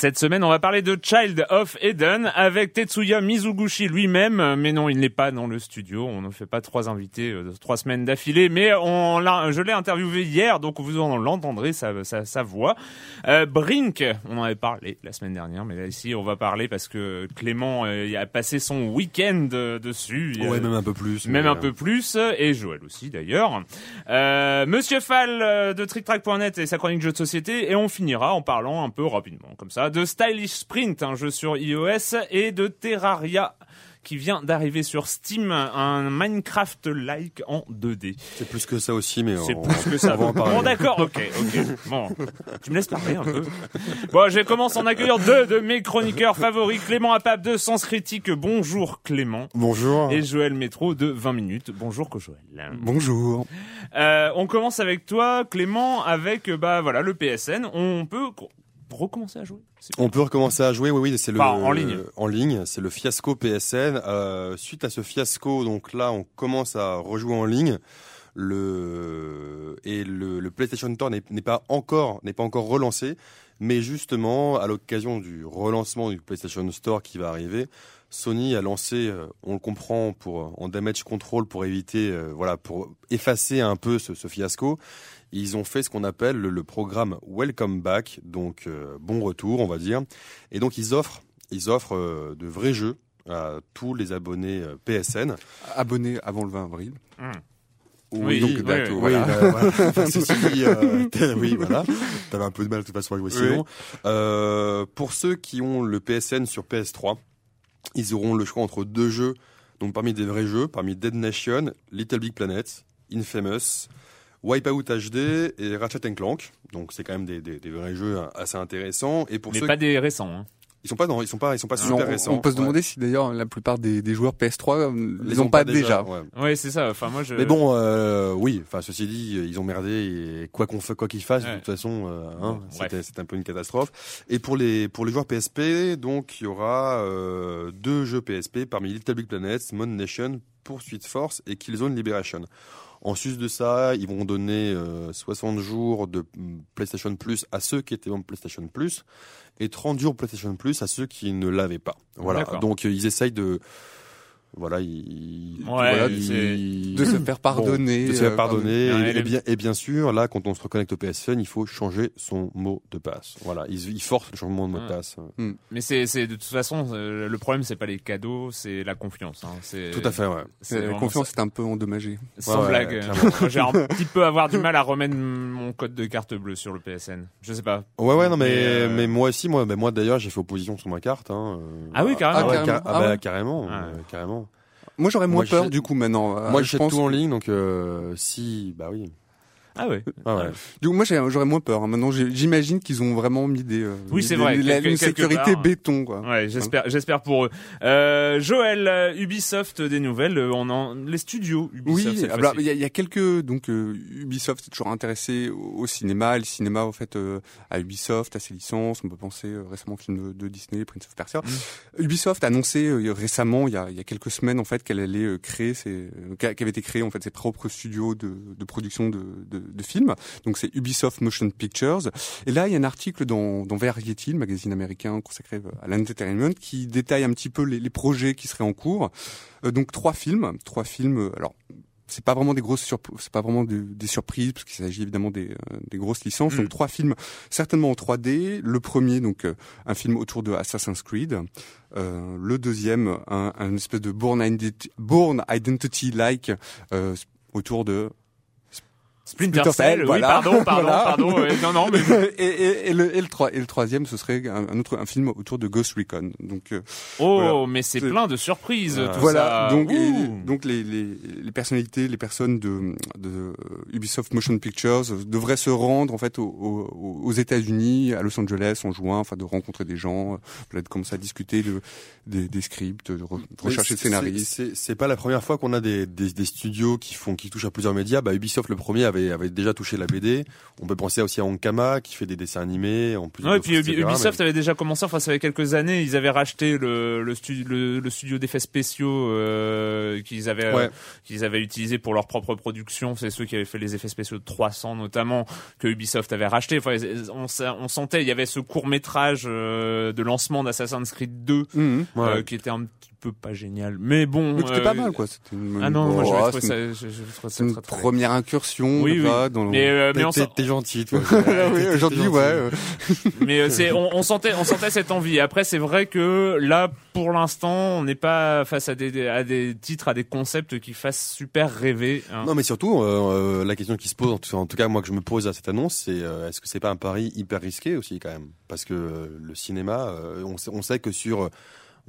Cette semaine, on va parler de Child of Eden avec Tetsuya Mizuguchi lui-même. Mais non, il n'est pas dans le studio. On ne fait pas trois invités euh, trois semaines d'affilée. Mais on l'a, je l'ai interviewé hier, donc vous en l'entendrez sa, sa, sa voix. Euh, Brink, on en avait parlé la semaine dernière, mais là ici on va parler parce que Clément euh, a passé son week-end euh, dessus. Ouais, même un peu plus. même un peu plus, et Joël aussi d'ailleurs. Euh, Monsieur Fall euh, de TrickTrack.net et sa chronique jeux de société, et on finira en parlant un peu rapidement, comme ça, de Stylish Sprint, un jeu sur iOS, et de Terraria, qui vient d'arriver sur Steam, un Minecraft-like en 2D. C'est plus que ça aussi, mais C'est on, plus que ça. on va en. Bon, d'accord, ok, ok. Bon, tu me laisses parler un peu. Bon, je commence en accueillant deux de mes chroniqueurs favoris, Clément Apap de Sens Critique. Bonjour Clément. Bonjour. Et Joël Métro de 20 minutes. Bonjour que Joël. Bonjour. Euh, on commence avec toi, Clément, avec bah voilà le PSN. On peut recommencer à jouer. On peut recommencer à jouer, oui, oui, c'est le Enfin, en ligne. en ligne, c'est le fiasco PSN. Euh, suite à ce fiasco, donc là, on commence à rejouer en ligne. Le et le, le PlayStation Store n'est pas encore n'est pas encore relancé, mais justement à l'occasion du relancement du PlayStation Store qui va arriver, Sony a lancé, euh, on le comprend, pour en damage control pour éviter, euh, voilà, pour effacer un peu ce, ce fiasco. Ils ont fait ce qu'on appelle le, le programme Welcome Back, donc euh, bon retour, on va dire. Et donc ils offrent, ils offrent euh, de vrais jeux à tous les abonnés euh, PSN. abonné avant le 20 avril. Oui, donc oui, bientôt, oui, voilà. voilà. Enfin, ceci dit, euh, t'as- oui, voilà. T'avais un peu de mal de toute façon à jouer sinon. Euh, pour ceux qui ont le PSN sur PS3, ils auront le choix entre deux jeux. Donc parmi des vrais jeux, parmi Dead Nation, Little Big Planet, Infamous, Wipeout HD et Ratchet Clank. Donc c'est quand même des, des, des vrais jeux assez intéressants. Et pour Mais ceux pas des récents. Hein. ils sont pas dans, ils sont pas, ils sont pas super on- récents. on peut se Ouais. demander si d'ailleurs la plupart des, des joueurs PS3 euh, Les les ont pas déjà. ouais. Ouais, c'est ça. Enfin, moi, je. Mais bon, euh, oui. Enfin, ceci dit, ils ont merdé et quoi qu'on quoi qu'ils fassent, Ouais. de toute façon, euh, hein, c'était un peu une catastrophe. Et pour les pour les joueurs PSP, donc il y aura euh, deux jeux PSP parmi Little Big Planet, Moon Nation, Pursuit Force et Killzone Liberation. En sus de ça, ils vont donner euh, 60 jours de mm, PlayStation Plus à ceux qui étaient en PlayStation Plus et 30 jours PlayStation Plus à ceux qui ne l'avaient pas. Voilà. Donc euh, ils essayent de voilà, Ouais, ils- De se faire pardonner. Bon, de se faire euh, pardonner. Et, bien, et bien sûr, là, quand on se reconnecte au PSN, il faut changer son mot de passe. Voilà, ils, ils forcent le changement de mot de Ouais. passe. Mais c'est, c'est de toute façon, euh, le problème, c'est pas les cadeaux, c'est la confiance. Hein. C'est, Tout à fait, ouais. c'est La vraiment confiance est un peu endommagée. Sans Ouais, ouais, blague. j'ai un petit peu avoir du mal à remettre mon code de carte bleue sur le PSN. Je sais pas. Ouais, ouais, non, mais, Mais, euh, mais moi aussi, moi, moi d'ailleurs, j'ai fait opposition sur ma carte. Hein, euh, Ah oui, carrément. Ah, car- carrément. ah, Ah bah, ouais. carrément, Ah. euh, carrément. Moi, j'aurais moins Moi, peur du coup maintenant. Euh, Moi, je j'achète pense- tout en ligne, donc euh, si, bah oui. Ah ouais. Ah ouais. Du coup, moi, j'ai- j'aurais moins peur. hein. Maintenant, j'imagine qu'ils ont vraiment mis des. euh, Oui, c'est des- vrai, des- la- quelque- une sécurité part. béton, quoi. Ouais, j'espère, j'espère pour eux. Euh, Joël, euh, Ubisoft des nouvelles, euh, on en les studios Ubisoft. Oui, alors fois-ci. il y, a- il y a quelques donc euh, Ubisoft est toujours intéressé au, au cinéma, le cinéma en fait euh, à Ubisoft, à ses licences. On peut penser euh, récemment au film de, de Disney, Prince of Persia. Mm. Ubisoft a annoncé euh, récemment, il y, a, il y a quelques semaines en fait, qu'elle allait euh, créer ses, euh, qu'a- qu'avait été créé en fait ses propres studios de, de production de, de, de films. Donc c'est Ubisoft Motion Pictures. Et là, il y a un article dans, dans Variety, le magazine américain consacré à l'entertainment, qui détaille un petit peu les, les projets qui seraient en cours. Euh, donc trois films, trois films. euh, alors c'est pas vraiment des grosses c'est pas vraiment de- des surprises parce qu'il s'agit évidemment des, euh, des grosses licences. Mm. Donc trois films certainement en 3D. Le premier donc euh, un film autour de Assassin's Creed. Euh, le deuxième un, un espèce de Born Identity, Born Identity like Euh, autour de Splinter Splinter Cell, Cell, oui, voilà. pardon, pardon, Voilà. pardon. ouais, non, non, mais et, et, et le, et, le et le troisième ce serait un, un autre un film autour de Ghost Recon. Donc euh, oh, Voilà. mais c'est plein de surprises. Voilà. tout Voilà, ça. donc, et- donc les, les, les personnalités, les personnes de, de Ubisoft Motion Pictures devraient se rendre en fait aux, aux, aux États-Unis, à Los Angeles en juin, enfin de rencontrer des gens, euh, de commencer à discuter de, des, des scripts, de, re- de rechercher des scénaristes. c'est pas la première fois qu'on a des, des, des studios qui font qui touchent à plusieurs médias. Bah, Ubisoft le premier avait avait déjà touché la BD. On peut penser aussi à Onkama qui fait des dessins animés en plus. Ouais, et puis Ubisoft mais- avait déjà commencé, enfin ça fait quelques années, ils avaient racheté le, le, stu- le, le studio d'effets spéciaux euh, qu'ils avaient euh, qu'ils avaient utilisé pour leur propre production. C'est ceux qui avaient fait les effets spéciaux de 300 notamment que Ubisoft avait racheté. Enfin, on, sentait, il y avait ce court métrage de lancement d'Assassin's Creed 2 Mhm. Ouais. euh, qui était un petit peu pas génial, mais bon. Mais c'était euh, pas mal quoi. C'était une, Ah non, moi j'avais c'est trouvé une- ça, je- je trouvais c'est ça une très, très bien. première incursion Oui, oui. dans le- Mais, euh, mais T'es- gentil, toi. oui, aujourd'hui, ouais. euh, mais euh, c'est on, on sentait on sentait cette envie. Après c'est vrai que là pour l'instant on n'est pas face à des à des titres à des concepts qui fassent super rêver. hein. Non, mais surtout, euh, euh, la question qui se pose, en tout, cas moi que je me pose à cette annonce, c'est euh, est-ce que c'est pas un pari hyper risqué aussi quand même? Parce que euh, le cinéma, euh, on, sait, on sait que sur, euh,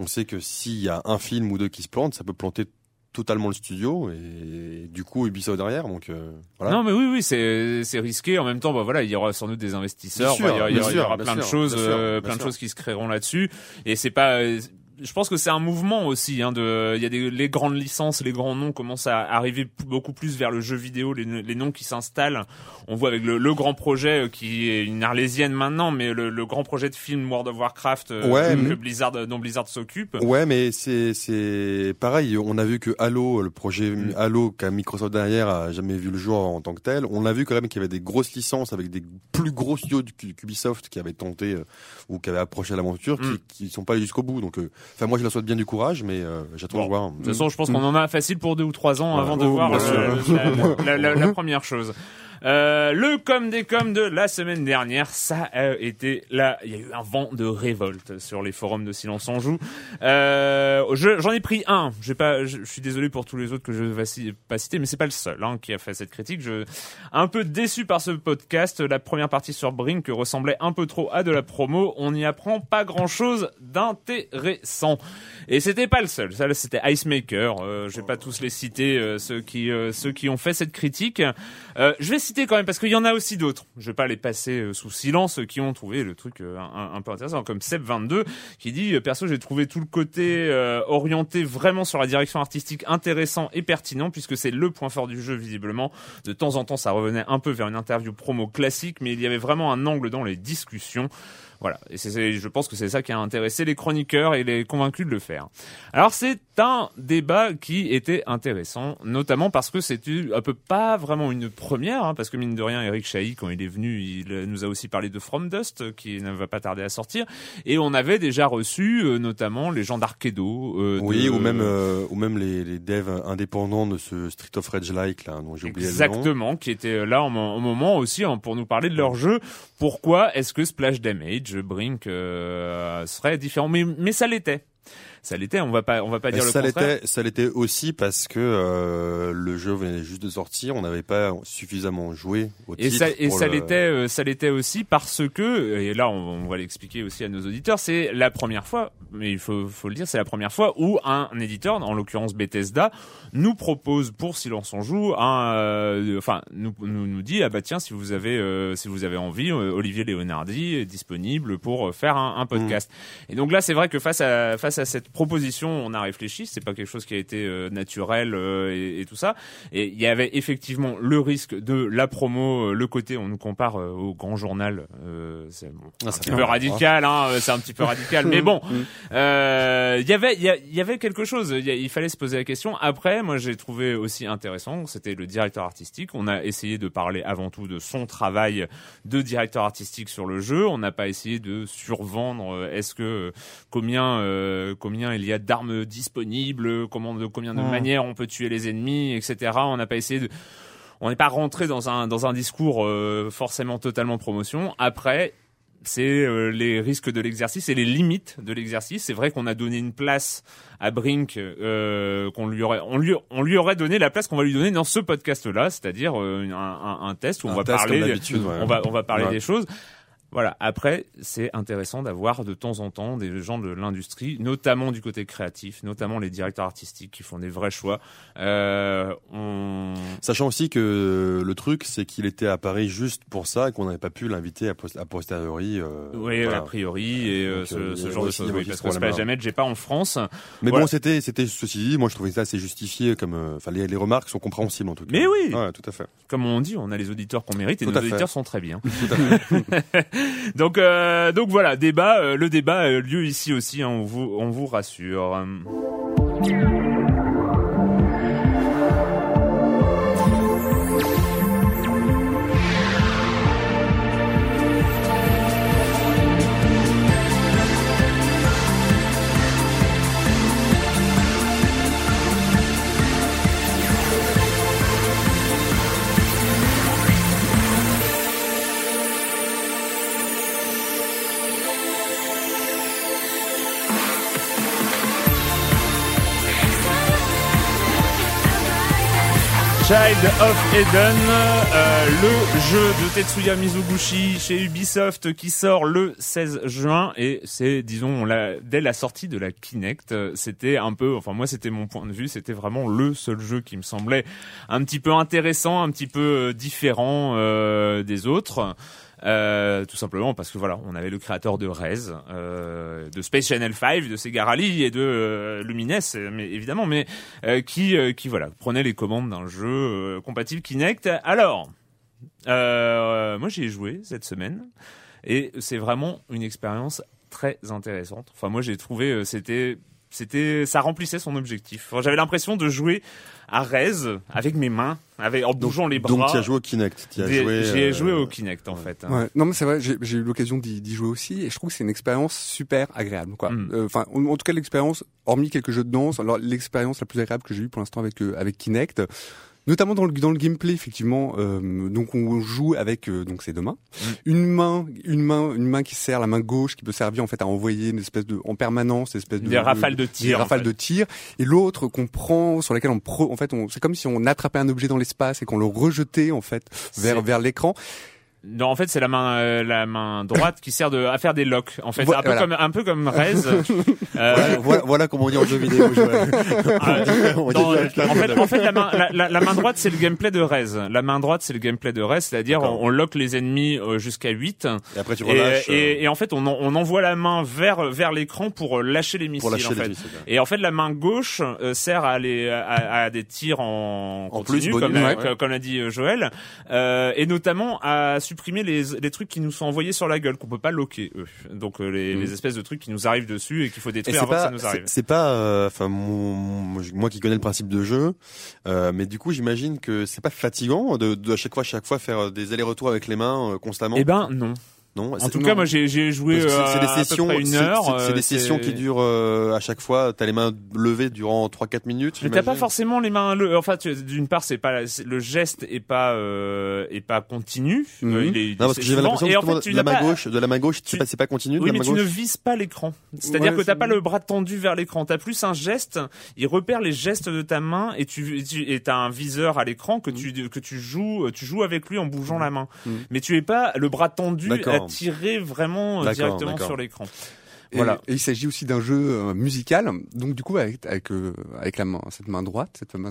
on sait que s'il y a un film ou deux qui se plantent, ça peut planter totalement le studio et, du coup Ubisoft derrière. Donc euh, voilà. Non mais oui oui c'est c'est risqué en même temps bah voilà il y aura sans doute des investisseurs Bien sûr, bah, il y aura, il y sûr, plein de choses euh, plein de choses qui se créeront là-dessus et c'est pas euh, je pense que c'est un mouvement aussi hein, de il y a des les grandes licences les grands noms commencent à arriver beaucoup plus vers le jeu vidéo les, les noms qui s'installent on voit avec le, le grand projet euh, qui est une arlésienne maintenant mais le, le grand projet de film World of Warcraft euh, Ouais, que Blizzard dont Blizzard s'occupe Ouais, mais c'est c'est pareil. On a vu que Halo, le projet Mm. Halo qu'a Microsoft derrière, a jamais vu le jour en tant que tel. On a vu quand même qu'il y avait des grosses licences avec des plus gros studios qu'Ubisoft qui avaient tenté euh, ou qui avaient approché l'aventure, Mm. qui qui sont pas allés jusqu'au bout. Donc, euh, enfin, moi, je leur souhaite bien du courage, mais euh, j'attends Bon, de voir. De toute façon, je pense qu'on en a facile pour deux ou trois ans avant de voir euh, sûr. la, la- la- la première chose. Euh, le com des coms de la semaine dernière, ça a été là, il y a eu un vent de révolte sur les forums de Silence on joue. Euh, je- J'en ai pris un. J'ai pas, je, je suis désolé pour tous les autres que je vais ci- pas citer, mais c'est pas le seul hein, qui a fait cette critique. Je un peu déçu par ce podcast. La première partie sur Brink ressemblait un peu trop à de la promo. On n'y apprend pas grand chose d'intéressant. Et c'était pas le seul. Ça, là, c'était Icemaker. Euh, je vais pas tous les citer, euh, ceux qui euh, ceux qui ont fait cette critique. Euh, je vais citer quand même parce qu'il y en a aussi d'autres. Je vais pas les passer euh, sous silence ceux qui ont trouvé le truc euh, un, un peu intéressant, comme Seb22 qui dit euh, perso j'ai trouvé tout le côté euh, orienté vraiment sur la direction artistique intéressant et pertinent puisque c'est le point fort du jeu visiblement. De temps en temps ça revenait un peu vers une interview promo classique, mais il y avait vraiment un angle dans les discussions. Voilà, et c'est, c'est- je pense que c'est ça qui a intéressé les chroniqueurs et les convaincus de le faire. Alors c'est un débat qui était intéressant, notamment parce que c'était un peu pas vraiment une première, hein, parce que mine de rien, Eric Chahi, quand il est venu, il nous a aussi parlé de From Dust, qui ne va pas tarder à sortir, et on avait déjà reçu euh, notamment les gens d'Arkedo. euh, Oui, de- ou même euh, ou même les, les devs indépendants de ce Street of Rage like là, dont j'ai oublié le nom. Exactement, qui étaient là au moment aussi hein, pour nous parler de leur jeu. Pourquoi est-ce que Splash Damage, Brink, euh, serait différent mais, mais ça l'était. Ça l'était. On va pas, on va pas dire le ça contraire. l'était, ça l'était aussi parce que euh, le jeu venait juste de sortir, on n'avait pas suffisamment joué au Et titre ça, et ça le- l'était, euh, ça l'était aussi parce que, et là on, on va l'expliquer aussi à nos auditeurs, c'est la première fois, mais il faut, faut le dire, c'est la première fois où un éditeur, en l'occurrence Bethesda, nous propose pour Silence on joue, un, euh, enfin nous, nous nous dit ah bah tiens si vous avez euh, si vous avez envie, euh, Olivier Leonardi est disponible pour euh, faire un, un podcast. Et donc là c'est vrai que face à face à cette proposition, on a réfléchi, c'est pas quelque chose qui a été euh, naturel euh, et, et tout ça. Et il y avait effectivement le risque de la promo, euh, le côté, on nous compare au grand journal, c'est bon, Ah, un petit peu radical, hein, c'est un petit peu radical, mais bon, euh, il y avait, il y, avait quelque chose, il fallait se poser la question. Après, moi j'ai trouvé aussi intéressant, c'était le directeur artistique. On a essayé de parler avant tout de son travail de directeur artistique sur le jeu. On n'a pas essayé de survendre. Est-ce que combien euh, combien il y a d'armes disponibles, comment de combien de manières on peut tuer les ennemis, etc. On n'a pas essayé de on n'est pas rentré dans un dans un discours euh, forcément totalement promotion. Après, c'est euh, les risques de l'exercice et les limites de l'exercice. C'est vrai qu'on a donné une place à Brink, euh, qu'on lui aurait, on lui, on lui aurait donné la place qu'on va lui donner dans ce podcast-là, c'est-à-dire euh, un, un, un test où on Un va test parler, comme d'habitude, ouais. on va, on va parler Ouais. des choses. Voilà. Après, c'est intéressant d'avoir de temps en temps des gens de l'industrie, notamment du côté créatif, notamment les directeurs artistiques qui font des vrais choix. Euh, on... Sachant aussi que le truc, c'est qu'il était à Paris juste pour ça et qu'on n'avait pas pu l'inviter à, post- à posteriori. euh, Oui, voilà. a priori, et euh, ce, euh, ce genre de choses. Oui, parce ce que problème-là. jamais j'ai pas en France. Mais Voilà. bon, c'était, c'était ceci dit, moi je trouvais ça assez justifié comme, enfin les, les remarques sont compréhensibles en tout cas. Mais oui. Ouais, tout à fait. Comme on dit, on a les auditeurs qu'on mérite et Tout nos auditeurs sont très bien. Tout à fait. donc, euh, donc voilà, débat. euh, le débat a lieu ici aussi. hein, on vous, on vous rassure. Child of Eden, euh, le jeu de Tetsuya Mizuguchi chez Ubisoft qui sort le 16 juin et c'est, disons, dès la sortie de la Kinect, euh, c'était un peu, enfin moi c'était mon point de vue, c'était vraiment le seul jeu qui me semblait un petit peu intéressant, un petit peu euh, différent euh, des autres. Euh, tout simplement parce que voilà, on avait le créateur de Rez, euh, de Space Channel 5, de Sega Rally et de euh, Lumines, mais évidemment, mais euh, qui euh, qui voilà prenait les commandes d'un jeu euh, compatible Kinect. Alors, moi j'y ai joué cette semaine et c'est vraiment une expérience très intéressante. Enfin moi j'ai trouvé c'était c'était ça remplissait son objectif. J'avais l'impression de jouer à Rez avec mes mains, avec en bougeant les bras. Donc tu as joué au Kinect. Tu as J'ai euh, joué au Kinect en fait. hein. Ouais. Non mais c'est vrai, j'ai eu l'occasion d'y jouer aussi et je trouve que c'est une expérience super agréable. quoi. Mm. Euh, Enfin, en, en tout cas l'expérience, hormis quelques jeux de danse, alors l'expérience la plus agréable que j'ai eue pour l'instant avec euh, avec Kinect, notamment dans le dans le gameplay effectivement. euh, donc on joue avec euh, donc ces deux mains, Mm. une main, une main, une main qui sert la main gauche qui peut servir en fait à envoyer une espèce de en permanence, une espèce de Des rafales de tir, des rafales fait. de tir, et l'autre qu'on prend sur laquelle on pro, en fait on c'est comme si on attrapait un objet dans l'espace et qu'on le rejetait en fait vers vers l'écran. Non, en fait, c'est la main, euh, la main droite qui sert de, à faire des locks. En fait, Vo- un peu voilà. comme, un peu comme Rez. Euh, Voilà, voilà, voilà comment on dit en jeu vidéo. Ah, On dit dans- direct la en fait, en fait, la main, la, la- la main droite, c'est le gameplay de Rez. La main droite, c'est le gameplay de Rez, c'est-à-dire D'accord. on, on lock les ennemis euh, jusqu'à 8 Et après tu et, relâches. euh, et, et en fait, on, en- on envoie la main vers vers l'écran pour lâcher les missiles. lâcher en fait. missiles. Et en fait, la main gauche euh, sert à, les, à, à des tirs en, En continu, plus, bonus, comme, ouais. comme- l'a dit Joël, euh, et notamment à supprimer les, les trucs qui nous sont envoyés sur la gueule, qu'on peut pas loquer, eux. Donc euh, les, Mm. les espèces de trucs qui nous arrivent dessus et qu'il faut détruire c'est avant que ça pas, nous arrive. c'est pas, euh, enfin moi qui connais le principe de jeu, euh, mais du coup j'imagine que c'est pas fatigant de, de à chaque fois, chaque fois faire des allers-retours avec les mains euh, constamment. Eh ben non. Non. En tout non. cas, moi j'ai joué euh, c'est- des sessions, une heure. c'est- euh, des sessions qui durent euh, à chaque fois. T'as les mains levées durant 3-4 minutes. Mais t'as pas forcément les mains. Le... Enfin, d'une part, c'est pas le geste est pas euh, est pas continu. Mhm. Euh, il est, Non, parce que j'avais l'impression en que fait, tu de la main pas- gauche, de la main gauche, tu- c'est pas, pas continu. de Oui, la mais main tu ne vises pas l'écran. C'est-à-dire Ouais, que t'as pas le bras tendu vers l'écran. T'as plus un geste. Il repère les gestes de ta main et tu et t'as un viseur à l'écran que tu que tu joues tu joues avec lui en bougeant la main. Mhm. Mais tu es pas le bras tendu Attiré vraiment euh, D'accord, directement d'accord. sur l'écran. Et, Voilà. et il s'agit aussi d'un jeu euh, musical. Donc du coup, avec avec, euh, avec la main, cette main droite, cette main,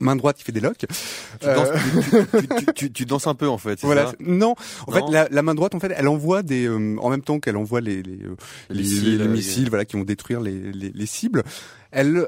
main droite qui fait des locks. Tu, Euh, danses, tu, tu- tu- tu- tu danses un peu en fait. c'est Voilà. ça Non, en Non. fait, la, la main droite, en fait, elle envoie des, euh, en même temps qu'elle envoie les les, euh, Les les, missiles, les euh, missiles, voilà, qui vont détruire les, les, les cibles. Elle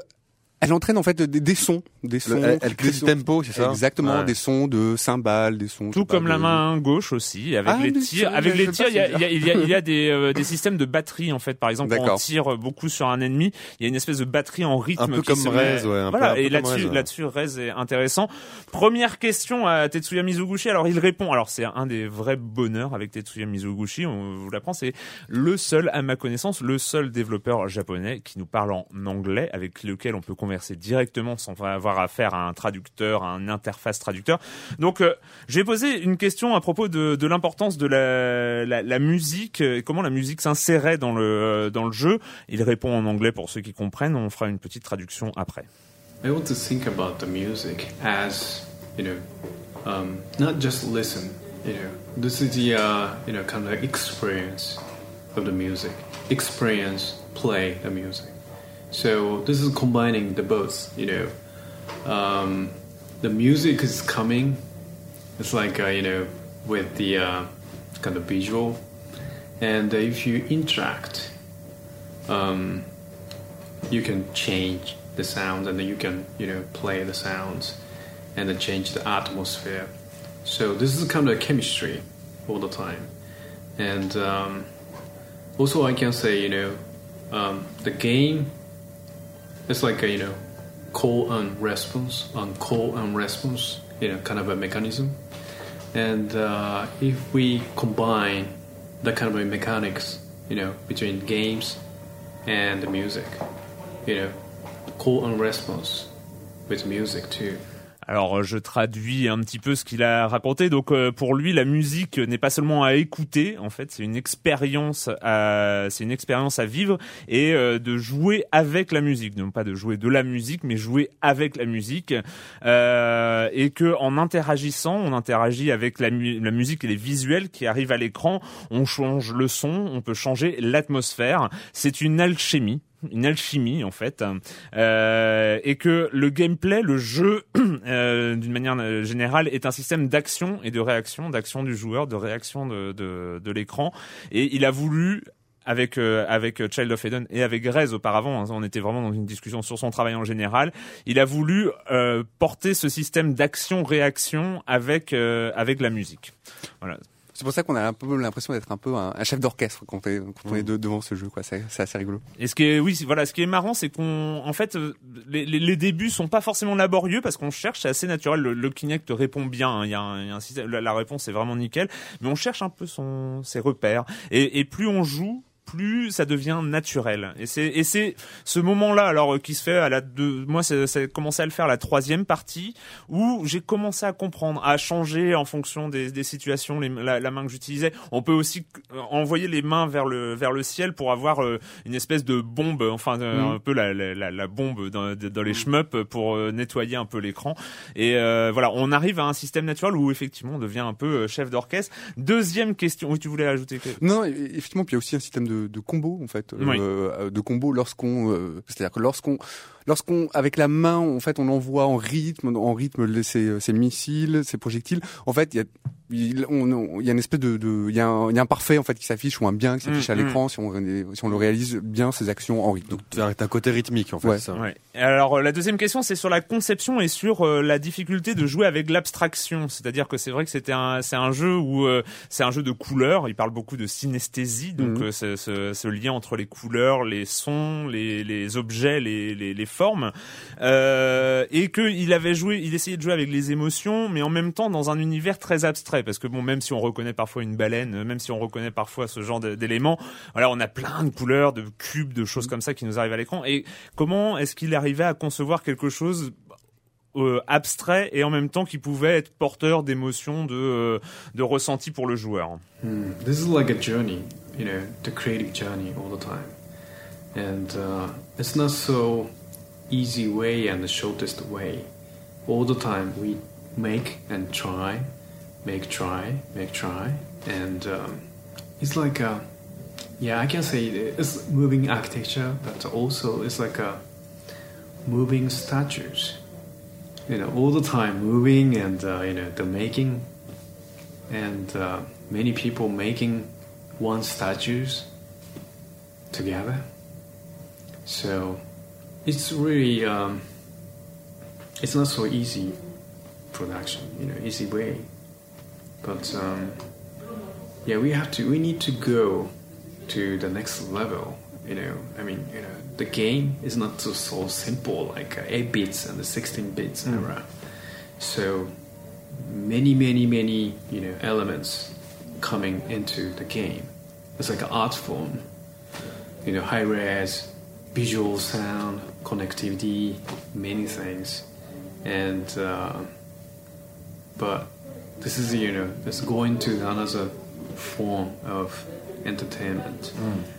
elle entraîne en fait des, des sons, des sons. Le- elle, elle crée des du sons- tempo, c'est ça? Exactement, Ouais. des sons de cymbales, des sons. Tout pas, comme la de- main gauche aussi, avec Ah, les tirs. Avec les tirs, il y a, il y a, il y a, il y a des, euh, des systèmes de batterie en fait. Par exemple, quand on tire beaucoup sur un ennemi, il y a une espèce de batterie en rythme. Un peu qui comme se Rez, met- ouais, un peu- voilà. un peu et comme là-dessus, ouais. là-dessus, Rez est intéressant. Première question à Tetsuya Mizoguchi. Alors il répond. Alors c'est un des vrais bonheurs avec Tetsuya Mizoguchi. On vous l'apprend. C'est le seul, à ma connaissance, le seul développeur japonais qui nous parle en anglais, avec lequel on peut converser directement sans avoir affaire à un traducteur, à un interface traducteur. Donc, euh, je vais poser une question à propos de, l'importance de la, musique euh, et comment la musique s'insérait dans le euh, dans le jeu. Il répond en anglais pour ceux qui comprennent. On fera une petite traduction après. I want to think about the music as, you know, um, not just listen. You know, this is the uh, you know kind of experience of the music. Experience, play the music. So this is combining the both. You know, um, the music is coming. It's like uh, you know with the uh, kind of visual, and if you interact, um, you can change the sounds and then you can you know play the sounds and then change the atmosphere so this is kind of chemistry all the time and um, also i can say you know um, the game is like a you know call and response on call and response you know kind of a mechanism and uh, if we combine that kind of a mechanics you know between games and the music you know, call and response with music too. Alors euh, je traduis un petit peu ce qu'il a raconté. Donc euh, pour lui, la musique n'est pas seulement à écouter, en fait, c'est une expérience, à, c'est une expérience à vivre et euh, de jouer avec la musique, non pas de jouer de la musique, mais jouer avec la musique. Euh, et que en interagissant, on interagit avec la, la musique et les visuels qui arrivent à l'écran. On change le son, on peut changer l'atmosphère. C'est une alchimie une alchimie en fait, euh, et que le gameplay, le jeu, euh, d'une manière euh, générale, est un système d'action et de réaction, d'action du joueur, de réaction de, l'écran, et il a voulu avec avec Child of Eden et avec Grez auparavant, hein, on était vraiment dans une discussion sur son travail en général. Il a voulu porter ce système d'action-réaction avec avec la musique. Voilà. C'est pour ça qu'on a un peu l'impression d'être un peu un, un chef d'orchestre quand, on est- quand on est de- devant ce jeu, quoi. C'est c'est assez rigolo. Et ce qui est, oui, voilà, ce qui est marrant, c'est qu'on, en fait, euh, les, les, les débuts sont pas forcément laborieux parce qu'on cherche, c'est assez naturel. Le, le Kinect répond bien. hein, Il y a un, il y a un système, la, la réponse est vraiment nickel, mais on cherche un peu son, ses repères. Et, et plus on joue, plus ça devient naturel. Et c'est et c'est ce moment-là alors qui se fait à la deux. Moi, c'est c'est commencé à le faire à la troisième partie où j'ai commencé à comprendre, à changer en fonction des, des situations, les, la, la main que j'utilisais. On peut aussi euh, envoyer les mains vers le vers le ciel pour avoir euh, une espèce de bombe, enfin euh, Mhm. un peu la, la, la, bombe dans, dans les shmups pour euh, nettoyer un peu l'écran. Et euh, voilà, on arrive à un système naturel où effectivement on devient un peu chef d'orchestre. Deuxième question. Oui, tu voulais ajouter quelque Non, et- effectivement, puis il y a aussi un système de, de combo en fait, Oui. euh, de combo lorsqu'on, euh, c'est-à-dire que lorsqu'on, lorsqu'on, avec la main, en fait, on envoie en rythme, en rythme ses, ses missiles, ses projectiles. En fait, il y a, il, on- y a une espèce de, de- il y a un, il y a un parfait en fait qui s'affiche ou un bien qui s'affiche Mm, à mm. l'écran si on, si on le réalise bien ses actions en rythme. Donc t'as un côté rythmique en fait. Ouais. c'est ça. Ouais. Alors euh, la deuxième question c'est sur la conception et sur euh, la difficulté de jouer avec l'abstraction, c'est-à-dire que c'est vrai que c'était un c'est un jeu où euh, c'est un jeu de couleurs, il parle beaucoup de synesthésie donc euh, ce, ce, ce lien entre les couleurs, les sons, les, les objets, les, les, les formes euh, et que il avait joué, il essayait de jouer avec les émotions mais en même temps dans un univers très abstrait parce que bon, même si on reconnaît parfois une baleine, même si on reconnaît parfois ce genre d'éléments, voilà, on a plein de couleurs, de cubes, de choses comme ça qui nous arrivent à l'écran. Et comment est-ce qu'il arrivait à concevoir quelque chose euh, abstrait et en même temps qui pouvait être porteur d'émotions, de, euh, de ressenti pour le joueur? Hmm. This is like a journey, you know, the creative journey all the time. And uh, it's not so easy way and the shortest way. All the time we make and try, make, try, make, try. And um, it's like a, yeah, I can say it's moving architecture, but also it's like a moving statues you know all the time moving and uh, you know the making and uh, many people making one statues together so it's really um, it's not so easy production you know easy way but um, yeah we have to we need to go to the next level you know. I mean you know the game is not so, so simple like uh, 8 bits and the 16 bits mm. era so many many many you know elements coming into the game. It's like an art form. You know high res visual sound connectivity many things. And uh, but this is you know it's going to another form of entertainment.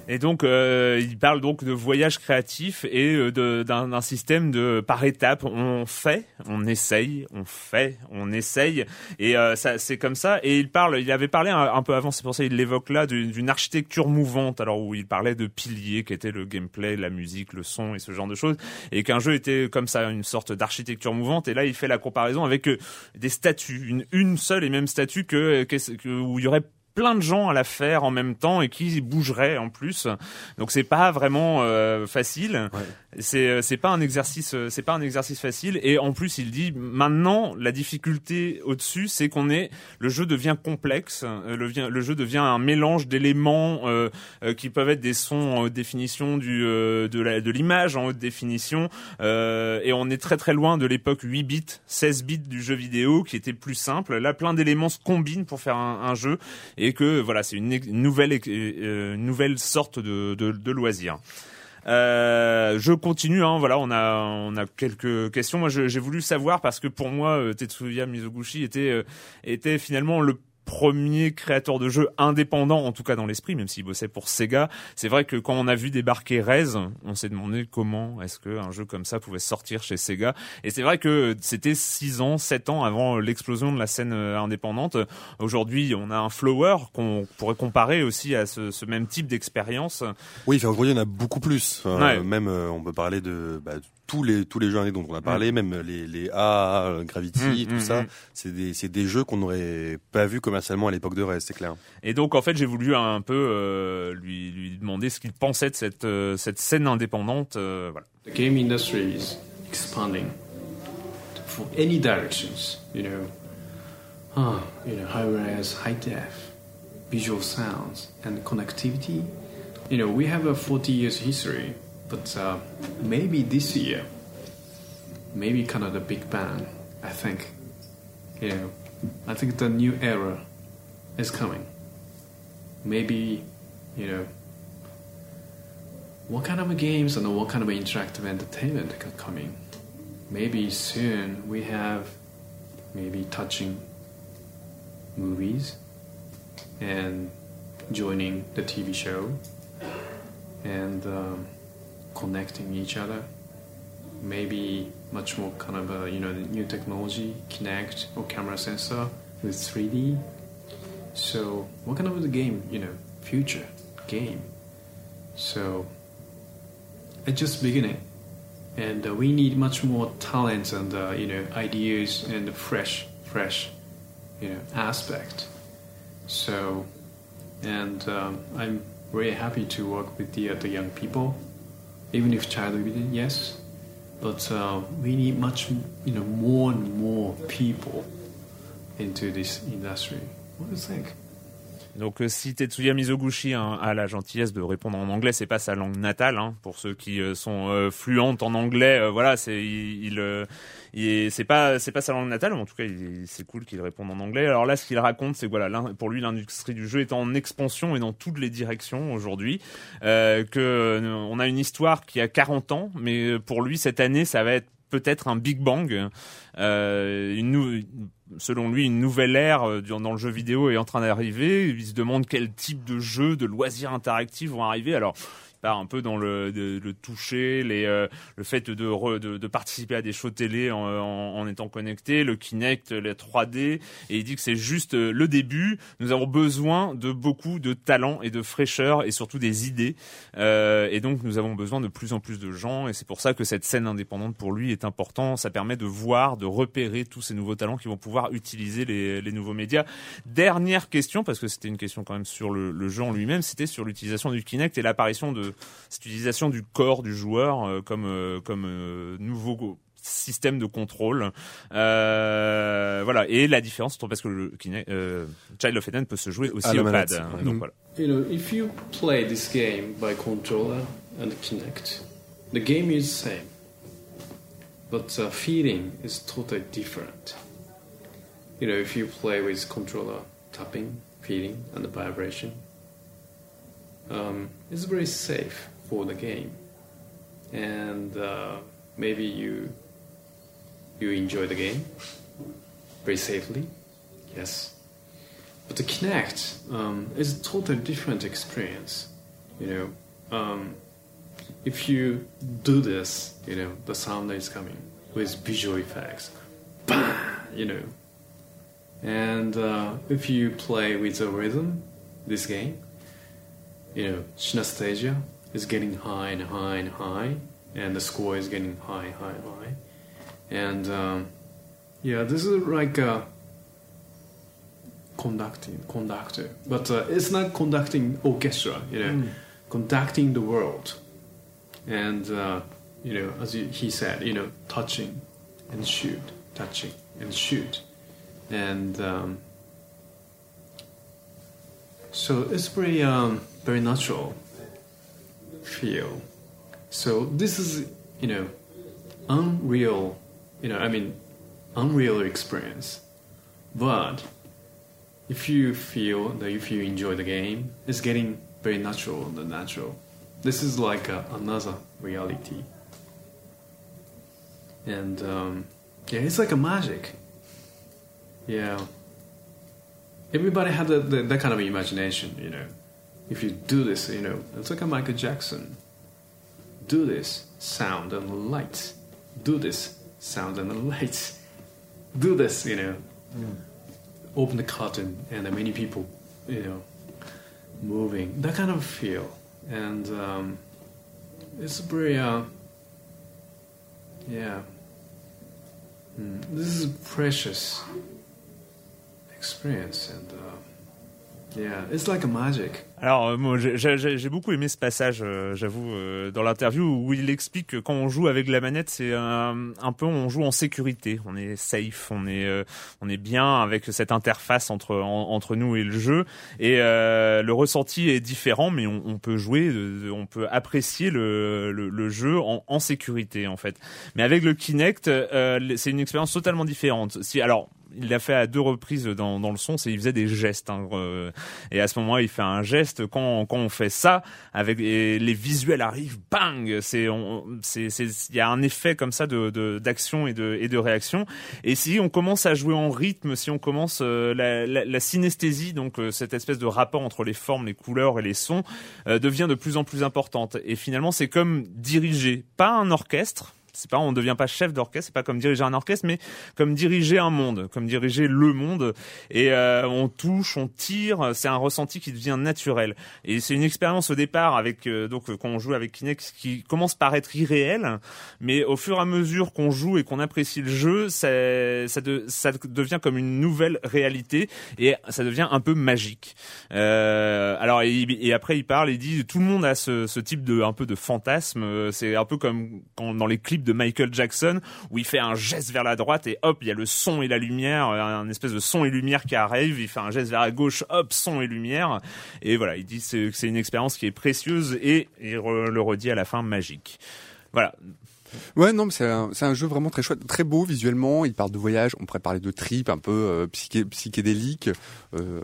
Et donc, euh, il parle donc de voyage créatif et euh, d'un système de par étapes. On fait, on essaye, on fait, on essaye, et euh, ça, c'est comme ça. Et il parle, il avait parlé un, peu avant, c'est pour ça qu'il l'évoque là, d'une architecture mouvante. Alors où il parlait de piliers, qui étaient le gameplay, la musique, le son et ce genre de choses, et qu'un jeu était comme ça, une sorte d'architecture mouvante. Et là, il fait la comparaison avec euh, des statues, une, seule et même statue que, que où il y aurait plein de gens à la faire en même temps et qui bougeraient en plus. Donc c'est pas vraiment euh, facile. C'est euh, c'est pas un exercice euh, c'est pas un exercice facile et en plus il dit maintenant la difficulté au-dessus c'est qu'on est le jeu devient complexe le, le jeu devient un mélange d'éléments qui peuvent être des sons en haute définition du de de l'image en haute définition et on est très très loin de l'époque 8 bits 16 bits du jeu vidéo qui était plus simple là plein d'éléments se combinent pour faire un, un jeu et que voilà, c'est une nouvelle euh, nouvelle sorte de, de, de loisir. Euh, je continue, hein, voilà, on a on a quelques questions. Moi, j'ai voulu savoir parce que pour moi, euh, Tetsuya Mizoguchi était euh, était finalement le premier créateur de jeux indépendant, en tout cas dans l'esprit, même s'il bossait pour Sega. C'est vrai que quand on a vu débarquer Rez, on s'est demandé comment est-ce qu'un jeu comme ça pouvait sortir chez Sega. Et c'est vrai que c'était 6 ans, 7 ans avant l'explosion de la scène euh, indépendante. Aujourd'hui, on a un Flower qu'on pourrait comparer aussi à ce, ce même type d'expérience. Oui, aujourd'hui, en a beaucoup plus. Même, euh, on peut parler de... Bah, tous les tous les jeux dont on a parlé, mm. même les les A, Gravity, mm, tout mm, ça, c'est des c'est des jeux qu'on n'aurait pas vu commercialement à l'époque de Rez, c'est clair. Et donc en fait, j'ai voulu un peu euh, lui lui demander ce qu'il pensait de cette euh, cette scène indépendante, euh, voilà. The game industry is expanding for any directions, you know. Ah, you know, high res, high def, visual sounds and connectivity. You know, we have a 40 years history But uh, maybe this year, maybe kind of the big bang. I think, you know, I think the new era is coming. Maybe, you know, what kind of games and what kind of interactive entertainment coming? Maybe soon we have maybe touching movies and joining the TV show and um, connecting each other. Maybe much more kind of a, you know new technology, Kinect or camera sensor with 3D. So what kind of the game, you know, future game? So it's just beginning, and uh, we need much more talents and uh, you know ideas and fresh, fresh, you know aspect. So, and um, I'm very happy to work with the uh, the young people even if child obedient, yes, but uh, we need much, you know, more and more people into this industry. What do you think? Donc euh, si Tetsuya Mizoguchi hein, a la gentillesse de répondre en anglais, c'est pas sa langue natale. Hein, pour ceux qui euh, sont euh, fluentes en anglais, euh, voilà, c'est il, il, euh, c'est pas c'est pas sa langue natale, mais en tout cas c'est cool qu'il réponde en anglais. Alors là, ce qu'il raconte, c'est voilà, pour lui l'industrie du jeu est en expansion et dans toutes les directions aujourd'hui. Euh, que on a une histoire qui a 40 ans, mais pour lui cette année, ça va être peut-être un Big Bang, euh, selon lui, une nouvelle ère euh, dans le jeu vidéo est en train d'arriver. Il se demande quel type de jeux, de loisirs interactifs vont arriver. Alors, part un peu dans le, de- le toucher, les, euh, le fait de, re- de, de participer à des shows télé en, en, en étant connecté, le Kinect, la 3D, et il dit que c'est juste euh, le début. Nous avons besoin de beaucoup de talent et de fraîcheur et surtout des idées. Euh, et donc, nous avons besoin de plus en plus de gens, et c'est pour ça que cette scène indépendante pour lui est important. Ça permet de voir, de repérer tous ces nouveaux talents qui vont pouvoir utiliser les, les nouveaux médias. Dernière question, parce que c'était une question quand même sur le, le en lui-même, c'était sur l'utilisation du Kinect et l'apparition de cette utilisation du corps du joueur euh, comme euh, comme euh, nouveau système de contrôle. Euh, voilà. Et la différence, parce que le Kinect, euh, Child of Eden peut se jouer aussi au pad. ouais. Donc voilà. You know, if you play this game by controller and Kinect, the game is same, but the feeling is totally different. You know, if you play with controller tapping, feeling, and the vibration, um, it's very safe for the game, and uh, maybe you you enjoy the game very safely. Yes. But the Kinect um, is a totally different experience. You know, um, if you do this, you know, the sound is coming with visual effects, bang, you know. And uh, if you play with the rhythm, this game, you know, synesthesia is getting high and high and high, and the score is getting high, high, high. And um, yeah, this is like a conducting conductor. But uh, it's not conducting orchestra you know conducting the world. And uh, you know as he said you know touching and shoot touching and shoot. And um, so it's very um, very natural feel so this is you know unreal you know i mean unreal experience but if you feel that if you enjoy the game, it's getting very natural and natural. This is like a, another reality. And um, yeah, it's like a magic. Yeah. Everybody had that, kind of imagination, you know. If you do this, you know, it's like a Michael Jackson. Do this, sound and lights. Do this, sound and lights. Do this, you know open the curtain and then many people, you know, moving. That kind of feel, and um, it's a very, uh, yeah. Mm, this is a precious experience, and uh, yeah, it's like a magic. Alors euh, moi j'ai- beaucoup aimé ce passage, euh, j'avoue, euh, dans l'interview où il explique que quand on joue avec la manette, c'est un, un peu on joue en sécurité, on est safe, on est on est bien avec cette interface entre en- entre nous et le jeu et euh, le ressenti est différent, mais on, on peut jouer, on peut apprécier le, le, le jeu en, en sécurité en fait. Mais avec le Kinect, euh, c'est une expérience totalement différente. Si alors il l'a fait à deux reprises dans, dans le son, c'est il faisait des gestes. hein, euh, et à ce moment-là, il fait un geste. Quand, quand on fait ça, avec les visuels arrivent, bang C'est il y a un effet comme ça de de- d'action et de et de réaction. Et si on commence à jouer en rythme, si on commence euh, la, la, la synesthésie, donc euh, cette espèce de rapport entre les formes, les couleurs et les sons, euh, devient de plus en plus importante. Et finalement, c'est comme diriger, pas un orchestre. C'est pas, on devient pas chef d'orchestre, c'est pas comme diriger un orchestre, mais comme diriger un monde, comme diriger le monde. Et euh, on touche, on tire, c'est un ressenti qui devient naturel. Et c'est une expérience au départ avec euh, donc euh, quand on joue avec Kinect qui commence par être irréel, mais au fur et à mesure qu'on joue et qu'on apprécie le jeu, ça, ça, de- ça devient comme une nouvelle réalité et ça devient un peu magique. Euh, alors et, et après il parle, il dit tout le monde a ce, ce type de un peu de fantasme. Euh, C'est un peu comme quand dans les clips de Michael Jackson où il fait un geste vers la droite et hop, il y a le son et la lumière, un espèce de son et lumière qui arrive. Il fait un geste vers la gauche, hop, son et lumière. Et voilà, il dit que c'est une expérience qui est précieuse et il le redit à la fin magique. Voilà, Ouais, non, mais c'est un, un, jeu vraiment très chouette, très beau visuellement. Il parle de voyage. On pourrait parler de trip, un peu euh, psyché, psychédélique, euh,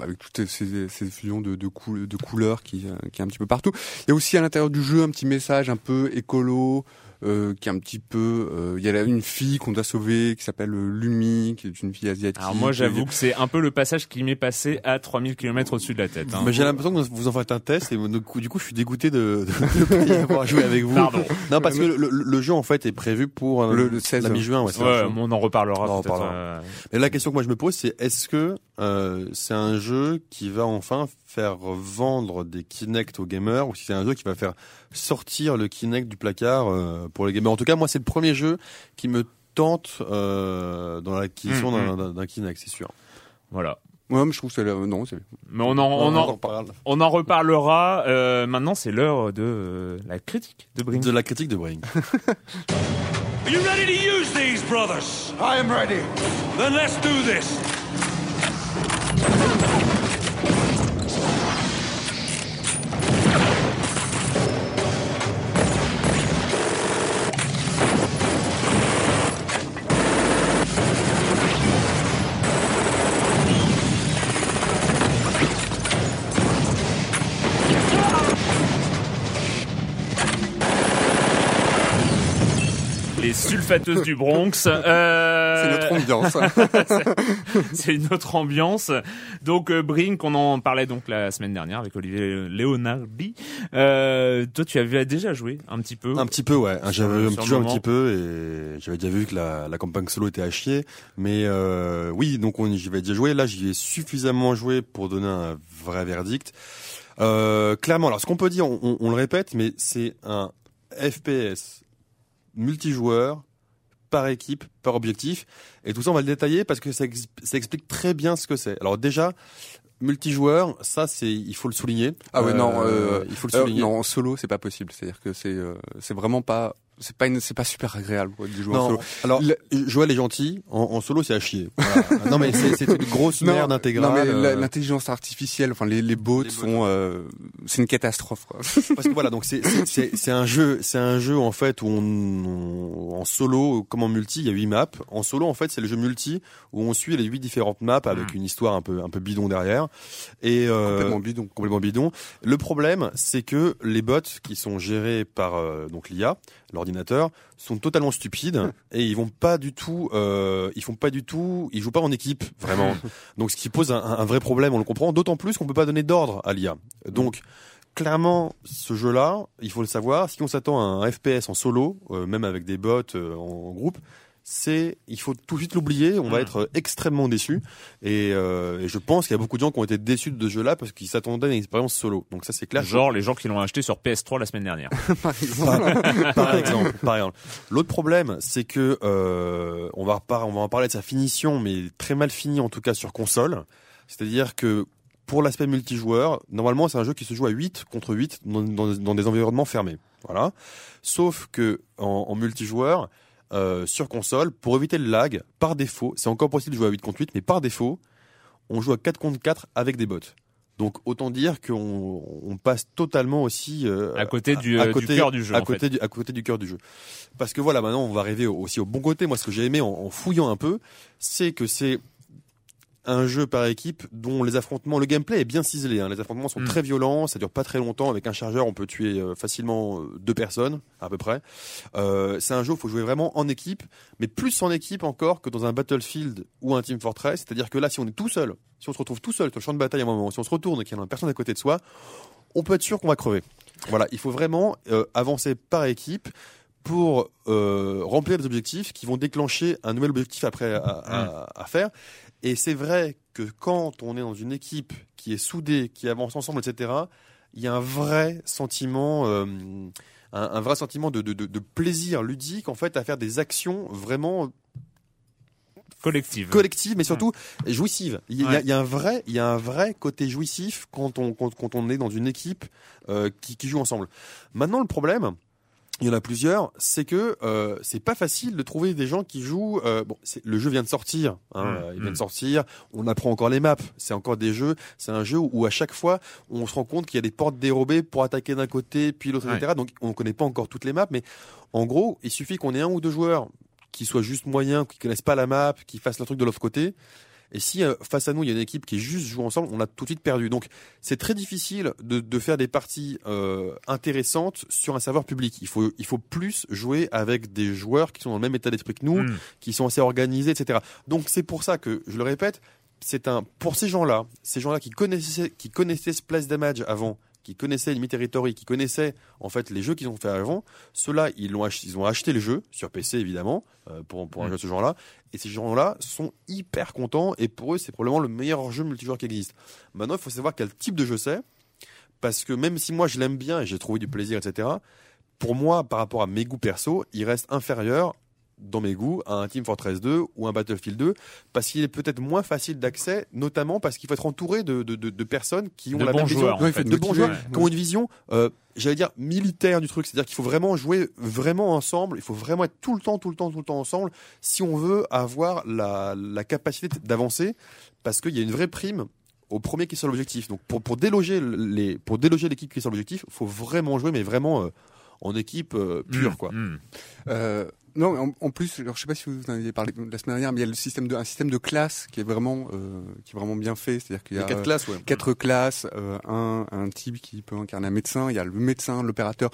avec toutes ces, fusions de, de, couleurs qui, euh, qui est un petit peu partout. Il y a aussi à l'intérieur du jeu un petit message un peu écolo, euh, qui est un petit peu. Euh, il y a une fille qu'on doit sauver qui s'appelle euh, Lumi, qui est une fille asiatique. Alors moi, j'avoue que c'est un peu le passage qui m'est passé à 3000 km au-dessus de la tête. Hein. Mais j'ai l'impression que vous en faites un test et du coup, du coup je suis dégoûté de, de, de pouvoir jouer avec vous. Pardon. Non, parce que le, le, jeu en fait est prévu pour le, le 16 la mi-juin. Ouais, ouais on en reparlera. On en reparlera. Euh... Mais la question que moi je me pose, c'est est-ce que euh, c'est un jeu qui va enfin faire vendre des Kinect aux gamers ou si c'est un jeu qui va faire sortir le Kinect du placard euh, pour les gamers. En tout cas, moi, c'est le premier jeu qui me tente euh, dans l'acquisition mmh, d'un Kinect, c'est sûr. Voilà. Ouais, mais je trouve que c'est non, c'est. Mais on en on, en, on en reparlera. Euh, maintenant, c'est l'heure de euh, la critique de Brink. De la critique de Brink. Are you ready to use these, brothers? I am ready. Then let's do this. Sulfateuse du Bronx. Euh... C'est notre ambiance. c'est une autre ambiance. Donc euh, Brink, on en parlait donc la semaine dernière avec Olivier Leonardi. Euh, toi, tu avais déjà joué un petit peu. Un petit peu, ouais. J'avais petit, un petit peu et j'avais déjà vu que la, la campagne solo était à chier. Mais euh, oui, donc on j'y avais déjà joué. Là, j'y ai suffisamment joué pour donner un vrai verdict. Euh, clairement, alors ce qu'on peut dire, on, on le répète, mais c'est un FPS multijoueur, par équipe, par objectif. Et tout ça, on va le détailler parce que ça, ça explique très bien ce que c'est. Alors déjà, multijoueur, ça c'est il faut le souligner. Ah ouais non, euh, il faut le souligner. Euh, non, en solo c'est pas possible. C'est-à-dire que c'est euh, c'est vraiment pas c'est pas c'est pas super agréable quoi, de jouer en solo. Alors Joël est gentil, en, solo c'est à chier. non mais c'est une grosse merde intégrale. Non mais euh. l'intelligence artificielle, enfin les les bots sont euh, c'est une catastrophe quoi. Parce que voilà donc c'est c'est c'est un jeu c'est un jeu en fait où on, en solo comme en multi il y a huit maps. En solo en fait c'est le jeu multi où on suit les huit différentes maps avec mm. une histoire un peu un peu bidon derrière et euh, complètement bidon complètement bidon. Le problème c'est que les bots qui sont gérés par euh, donc l'IA l'ordinateur, sont totalement stupides et ils vont pas du tout, euh, ils font pas du tout, ils jouent pas en équipe vraiment. Donc ce qui pose un, vrai problème, on le comprend. D'autant plus qu'on peut pas donner d'ordre à l'IA. Donc clairement, ce jeu-là, il faut le savoir, si on s'attend à un FPS en solo, euh, même avec des bots euh, en groupe, c'est il faut tout de suite l'oublier, on va mm. être extrêmement déçu et, euh, et, je pense qu'il y a beaucoup de gens qui ont été déçus de ce jeu-là parce qu'ils s'attendaient à une expérience solo. Donc ça c'est clair. Genre les gens qui l'ont acheté sur PS3 la semaine dernière. par exemple. par, exemple. Par exemple. L'autre problème, c'est que euh, on va on va en parler de sa finition, mais très mal fini en tout cas sur console. C'est-à-dire que pour l'aspect multijoueur, normalement c'est un jeu qui se joue à 8 contre 8 dans, dans, dans des environnements fermés. Voilà. Sauf que en, en multijoueur, euh, sur console pour éviter le lag. Par défaut, c'est encore possible de jouer à 8 contre 8, mais par défaut, on joue à 4 contre 4 avec des bots. Donc autant dire qu'on on passe totalement aussi euh, à côté du, à, côté, du cœur du jeu. À côté du, à côté du cœur du jeu. Parce que voilà, maintenant on va arriver aussi au bon côté. Moi, ce que j'ai aimé en, en fouillant un peu, c'est que c'est un jeu par équipe dont les affrontements, le gameplay est bien ciselé. Hein. Les affrontements sont mm. très violents, ça dure pas très longtemps. Avec un chargeur, on peut tuer euh, facilement euh, deux personnes à peu près. Euh, c'est un jeu où il faut jouer vraiment en équipe, mais plus en équipe encore que dans un Battlefield ou un Team Fortress. C'est-à-dire que là, si on est tout seul, si on se retrouve tout seul sur le champ de bataille à un moment, si on se retourne et qu'il y a personne à côté de soi, on peut être sûr qu'on va crever. Voilà, il faut vraiment avancer par équipe pour remplir des objectifs qui vont déclencher un nouvel objectif après à, à faire. Et c'est vrai que quand on est dans une équipe qui est soudée, qui avance ensemble, etc., il y a un vrai sentiment, euh, un, vrai sentiment de, de, de, plaisir ludique en fait à faire des actions vraiment collective collective mais surtout jouissive il y, a, il y, a, un vrai il y a un vrai côté jouissif quand on quand, quand on est dans une équipe euh, qui, qui joue ensemble. Maintenant le problème il y en a plusieurs, c'est que euh, c'est pas facile de trouver des gens qui jouent. Euh, bon, le jeu vient de sortir, hein, Mm, euh, il vient de sortir. On apprend encore les maps. C'est encore des jeux. C'est un jeu où, où à chaque fois on se rend compte qu'il y a des portes dérobées pour attaquer d'un côté puis l'autre, etc. Donc on connaît pas encore toutes les maps, mais en gros, il suffit qu'on ait un ou deux joueurs qui soient juste moyens, qui connaissent pas la map, qui fassent le truc de l'autre côté. Et si euh, face à nous il y a une équipe qui juste joue ensemble, on a tout de suite perdu. Donc c'est très difficile de, de faire des parties euh, intéressantes sur un serveur public. Il faut il faut plus jouer avec des joueurs qui sont dans le même état d'esprit que nous, Mm. qui sont assez organisés, etc. Donc c'est pour ça que je le répète, c'est un pour ces gens-là, ces gens-là qui connaissaient qui connaissaient Splash Damage avant, qui connaissaient Enemy Territory, qui connaissaient en fait les jeux qu'ils ont fait avant, ceux-là ils ach- ils ont acheté le jeu sur PC évidemment euh, pour pour un Mm. jeu de ce genre-là et ces gens-là sont hyper contents et pour eux c'est probablement le meilleur jeu multijoueur qui existe. Maintenant il faut savoir quel type de jeu c'est parce que même si moi je l'aime bien et j'ai trouvé du plaisir etc. Pour moi par rapport à mes goûts perso il reste inférieur dans mes goûts à un Team Fortress 2 ou un Battlefield 2 parce qu'il est peut-être moins facile d'accès notamment parce qu'il faut être entouré de, de, de, de personnes qui ont la même vision en fait. de bons joueurs qui ont une vision, euh, j'allais dire militaire du truc, c'est-à-dire qu'il faut vraiment jouer vraiment ensemble, il faut vraiment être tout le temps, tout le temps, tout le temps ensemble, si on veut avoir la, la capacité d'avancer, parce qu'il y a une vraie prime au premier qui est sur l'objectif. Donc pour, pour déloger les, pour déloger l'équipe qui est sur l'objectif, il faut vraiment jouer, mais vraiment euh, en équipe euh, pure, Mm, quoi. mm. Euh, non, en, en plus, alors, je sais pas si vous en aviez parlé la semaine dernière, mais il y a le système de, un système de classe qui est vraiment, euh, qui est vraiment bien fait. C'est-à-dire qu'il Il y a a quatre euh, classes, ouais. quatre classes, euh, un, un type qui peut incarner un médecin, il y a le médecin, l'opérateur,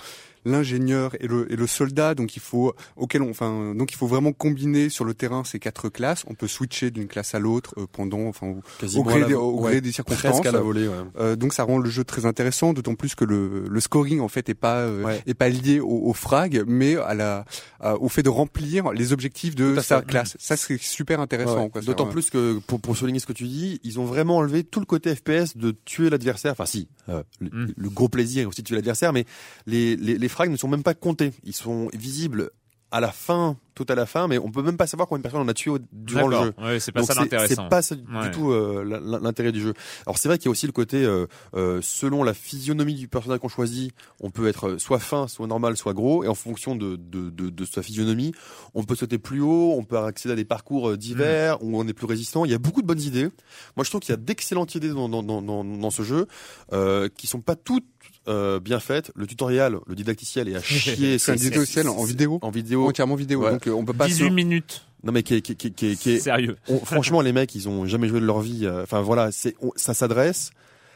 l'ingénieur et le, et le soldat. Donc il faut, auquel on, enfin, donc il faut vraiment combiner sur le terrain ces quatre classes. On peut switcher d'une classe à l'autre euh, pendant, enfin, au- Quasiment au gré, des, au gré ouais, des presque circonstances. à la volée, ouais. Euh, donc ça rend le jeu très intéressant, d'autant plus que le, le scoring en fait est pas euh, Ouais. est pas lié au, au frag, mais à la à- au fait de remplir les objectifs de sa fait. classe. Ça c'est super intéressant. D'autant plus que pour, pour souligner ce que tu dis, ils ont vraiment enlevé tout le côté FPS de tuer l'adversaire. Enfin si, euh, le, Mm. le gros plaisir est aussi de tuer l'adversaire, mais les, les, les frags ne sont même pas comptés. Ils sont visibles à la fin, tout à la fin, mais on peut même pas savoir combien de personnes on a tué au- durant le jeu. Ouais, c'est pas Donc ça l'intéressant. C'est pas ça du Ouais. tout euh, l'in- l'intérêt du jeu. Alors c'est vrai qu'il y a aussi le côté, euh, euh, selon la physionomie du personnage qu'on choisit, on peut être euh, soit fin, soit normal, soit gros, et en fonction de, de, de, de sa physionomie, on peut sauter plus haut, on peut accéder à des parcours divers, où on est plus résistant. Il y a beaucoup de bonnes idées. Moi je trouve qu'il y a d'excellentes idées dans, dans, dans, dans, dans ce jeu, euh, qui sont pas toutes euh, bien faites. Le tutoriel, le didacticiel est à chier. C'est un tutoriel en vidéo, En vidéo. entièrement vidéo. Ouais. Donc peut pas. 18 minutes. Non mais qui est, qui, est- qui, est- qui, est- Sérieux. on- franchement, les mecs, ils ont jamais joué de leur vie. euh, Enfin voilà, c'est on- ça s'adresse,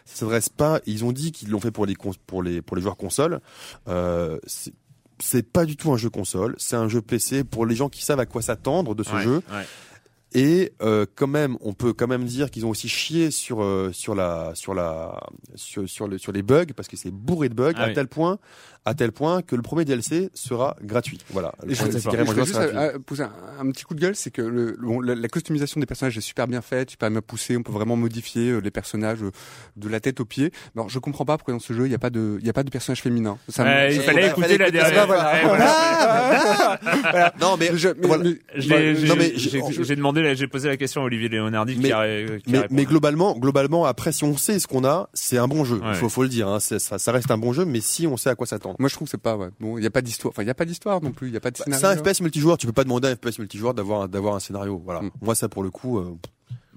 ça s'adresse pas. Ils ont dit qu'ils l'ont fait pour les cons- pour les pour les joueurs console. Euh, c'est- c'est pas du tout un jeu console, c'est un jeu PC pour les gens qui savent à quoi s'attendre de ce Ouais, jeu. ouais. Et euh, quand même, on peut quand même dire qu'ils ont aussi chié sur euh, sur la sur la sur sur, le, sur les bugs parce que c'est bourré de bugs Ah à oui. tel point à tel point que le premier DLC sera gratuit. Voilà. Le je, je DLC carrément joueur juste gratuit. euh, poser un, un petit coup de gueule, c'est que le, le- bon, la, la customisation des personnages est super bien faite, super bien poussée, on peut vraiment modifier euh, les personnages euh, de la tête aux pieds. Alors je comprends pas pourquoi dans ce jeu il y a pas de il y a pas de personnage féminin. Ça Ouais, il ça- fallait écouter fallait la dernière. voilà. Voilà. Non mais, Je- mais- voilà. mais- Je j'ai- mais j'ai je- j'ai demandé, j'ai posé la question à Olivier Léonardi qui Mais- a, qui a mais, répondu. mais globalement, globalement, après, si on sait ce qu'on a, c'est un bon jeu. Ouais. Il faut, faut le dire. Hein, ça, ça reste un bon jeu, mais si on sait à quoi s'attendre. Moi je trouve que c'est pas ouais. Bon, il y a pas d'histoire. Enfin, il y a pas d'histoire non plus, il y a pas de Bah, scénario. C'est un FPS multijoueur. Tu peux pas demander à un FPS multijoueur d'avoir d'avoir un scénario. Voilà. Mm. Moi, ça pour le coup, euh,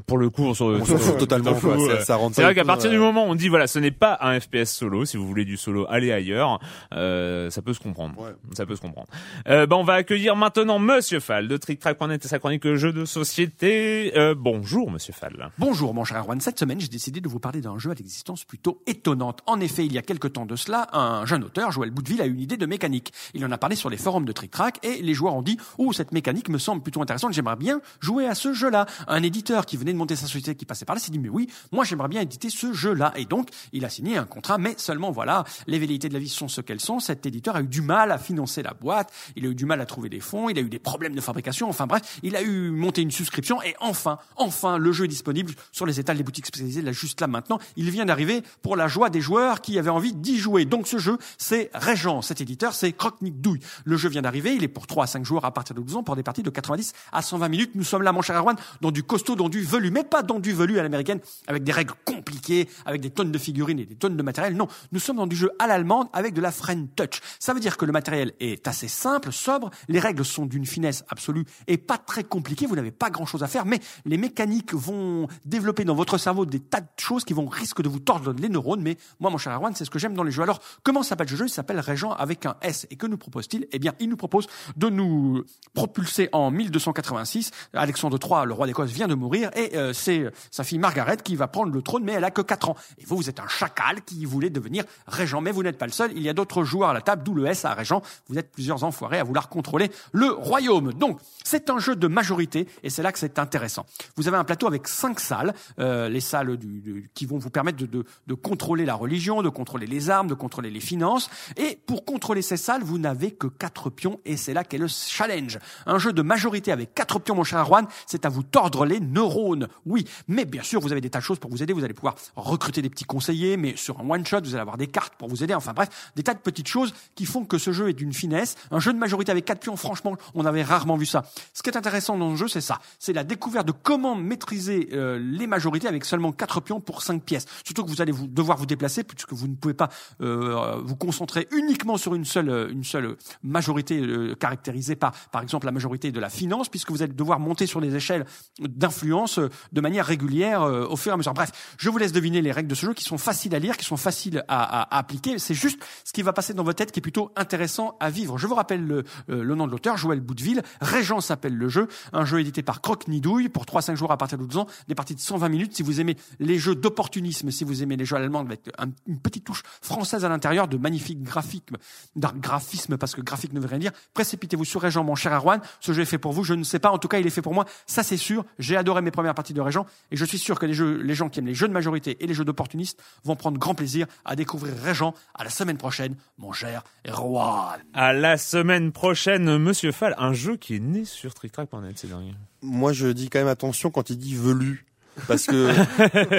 pour le coup, on s'en fout totalement. quoi. fout, Ça, ça rentre C'est vrai qu'à partir du moment où on dit voilà, ce n'est pas un FPS solo. Si vous voulez du solo, allez ailleurs. Euh, ça peut se comprendre. Ouais. Ça peut se comprendre. Euh, bah, on va accueillir maintenant Monsieur Fall de TrickTrack.net et sa chronique jeux de société. Euh, bonjour Monsieur Fall. Bonjour mon cher Erwan, cette semaine j'ai décidé de vous parler d'un jeu à l'existence plutôt étonnante. En effet, il y a quelque temps de cela, un jeune auteur, Joël Boudeville, a eu une idée de mécanique. Il en a parlé sur les forums de Trick Track et les joueurs ont dit « Oh, cette mécanique me semble plutôt intéressante, j'aimerais bien jouer à ce jeu-là ». Un éditeur qui venait de monter sa société, qui passait par là, s'est dit « Mais oui, moi j'aimerais bien éditer ce jeu-là ». Et donc, il a signé un contrat, mais seulement voilà, les velléités de la vie sont ce qu'elles sont. Cet éditeur a eu du mal à financer la boîte, il a eu du mal à trouver des fonds, il a eu des problèmes de fabrication, enfin bref, il a eu monté une souscription et enfin, enfin, le jeu est disponible sur les étals des boutiques spécialisées, là juste là maintenant. Il vient d'arriver pour la joie des joueurs qui avaient envie d'y jouer. Donc ce jeu, c'est Régent. Cet éditeur, c'est Croque-Nick Douille. Le jeu vient d'arriver, il est pour 3 à 5 joueurs à partir de 12 ans pour des parties de 90 à 120 minutes. Nous sommes là, mon cher Erwan, dans du costaud, dans du mais pas dans du velu à l'américaine, avec des règles compliqué avec des tonnes de figurines et des tonnes de matériel. Non, nous sommes dans du jeu à l'allemande avec de la French touch. Ça veut dire que le matériel est assez simple, sobre, les règles sont d'une finesse absolue et pas très compliquées, vous n'avez pas grand chose à faire, mais les mécaniques vont développer dans votre cerveau des tas de choses qui vont risquer de vous tordre les neurones, mais moi mon cher Erwan, c'est ce que j'aime dans les jeux. Alors, comment s'appelle ce jeu? Il s'appelle Régent avec un S. Et que nous propose-t-il? Eh bien, il nous propose de nous propulser en 1286. Alexandre III, le roi d'Écosse, vient de mourir euh, c'est sa fille Margaret qui va prendre le trône, mais elle a que 4 ans. Et vous, vous êtes un chacal qui voulait devenir régent, mais vous n'êtes pas le seul. Il y a d'autres joueurs à la table, d'où le S à régent. Vous êtes plusieurs enfoirés à vouloir contrôler le royaume. Donc, c'est un jeu de majorité et c'est là que c'est intéressant. Vous avez un plateau avec cinq salles, euh, les salles du, du- qui vont vous permettre de, de, de contrôler la religion, de contrôler les armes, de contrôler les finances. Et pour contrôler ces salles, vous n'avez que quatre pions et c'est là qu'est le challenge. Un jeu de majorité avec quatre pions, mon cher Erwan, c'est à vous tordre les neurones. Oui, mais bien sûr, vous avez des tas de choses pour vous aider. Vous allez pouvoir recruter des petits conseillers, mais sur un one shot, vous allez avoir des cartes pour vous aider. Enfin bref, des tas de petites choses qui font que ce jeu est d'une finesse. Un jeu de majorité avec quatre pions, franchement, on avait rarement vu ça. Ce qui est intéressant dans le jeu, c'est ça. C'est la découverte de comment maîtriser euh, les majorités avec seulement quatre pions pour cinq pièces. Surtout que vous allez devoir vous déplacer puisque vous ne pouvez pas euh, vous concentrer uniquement sur une seule, euh, une seule majorité caractérisée par, par exemple, la majorité de la finance, puisque vous allez devoir monter sur les échelles d'influence de manière régulière euh, au fur et à mesure. Bref, je vous laisse deviner les règles de ce jeu qui sont faciles à lire, qui sont faciles à, à- à appliquer. C'est juste ce qui va passer dans votre tête qui est plutôt intéressant à vivre. Je vous rappelle le, euh, le nom de l'auteur, Joël Boudeville. Régent s'appelle le jeu. Un jeu édité par Croque Nidouille pour 3-5 jours à partir de 12 ans. Des parties de 120 minutes. Si vous aimez les jeux d'opportunisme, si vous aimez les jeux allemands avec un- une petite touche française à l'intérieur, de magnifiques graphiques, graphisme parce que graphique ne veut rien dire, précipitez-vous sur Régent, mon cher Erwan. Ce jeu est fait pour vous. Je ne sais pas. En tout cas, il est fait pour moi. Ça, c'est sûr. J'ai adoré mes premières parties de Régent et je suis sûr que les jeux, les gens qui aiment les jeux de majorité et les jeux d'opportunistes vont prendre grand plaisir à découvrir Régent à la semaine prochaine, mon cher Erwan. À la semaine prochaine, Monsieur Fall, un jeu qui est né sur TrickTrack.net, c'est dingue. Moi, je dis quand même attention quand il dit velu. Parce que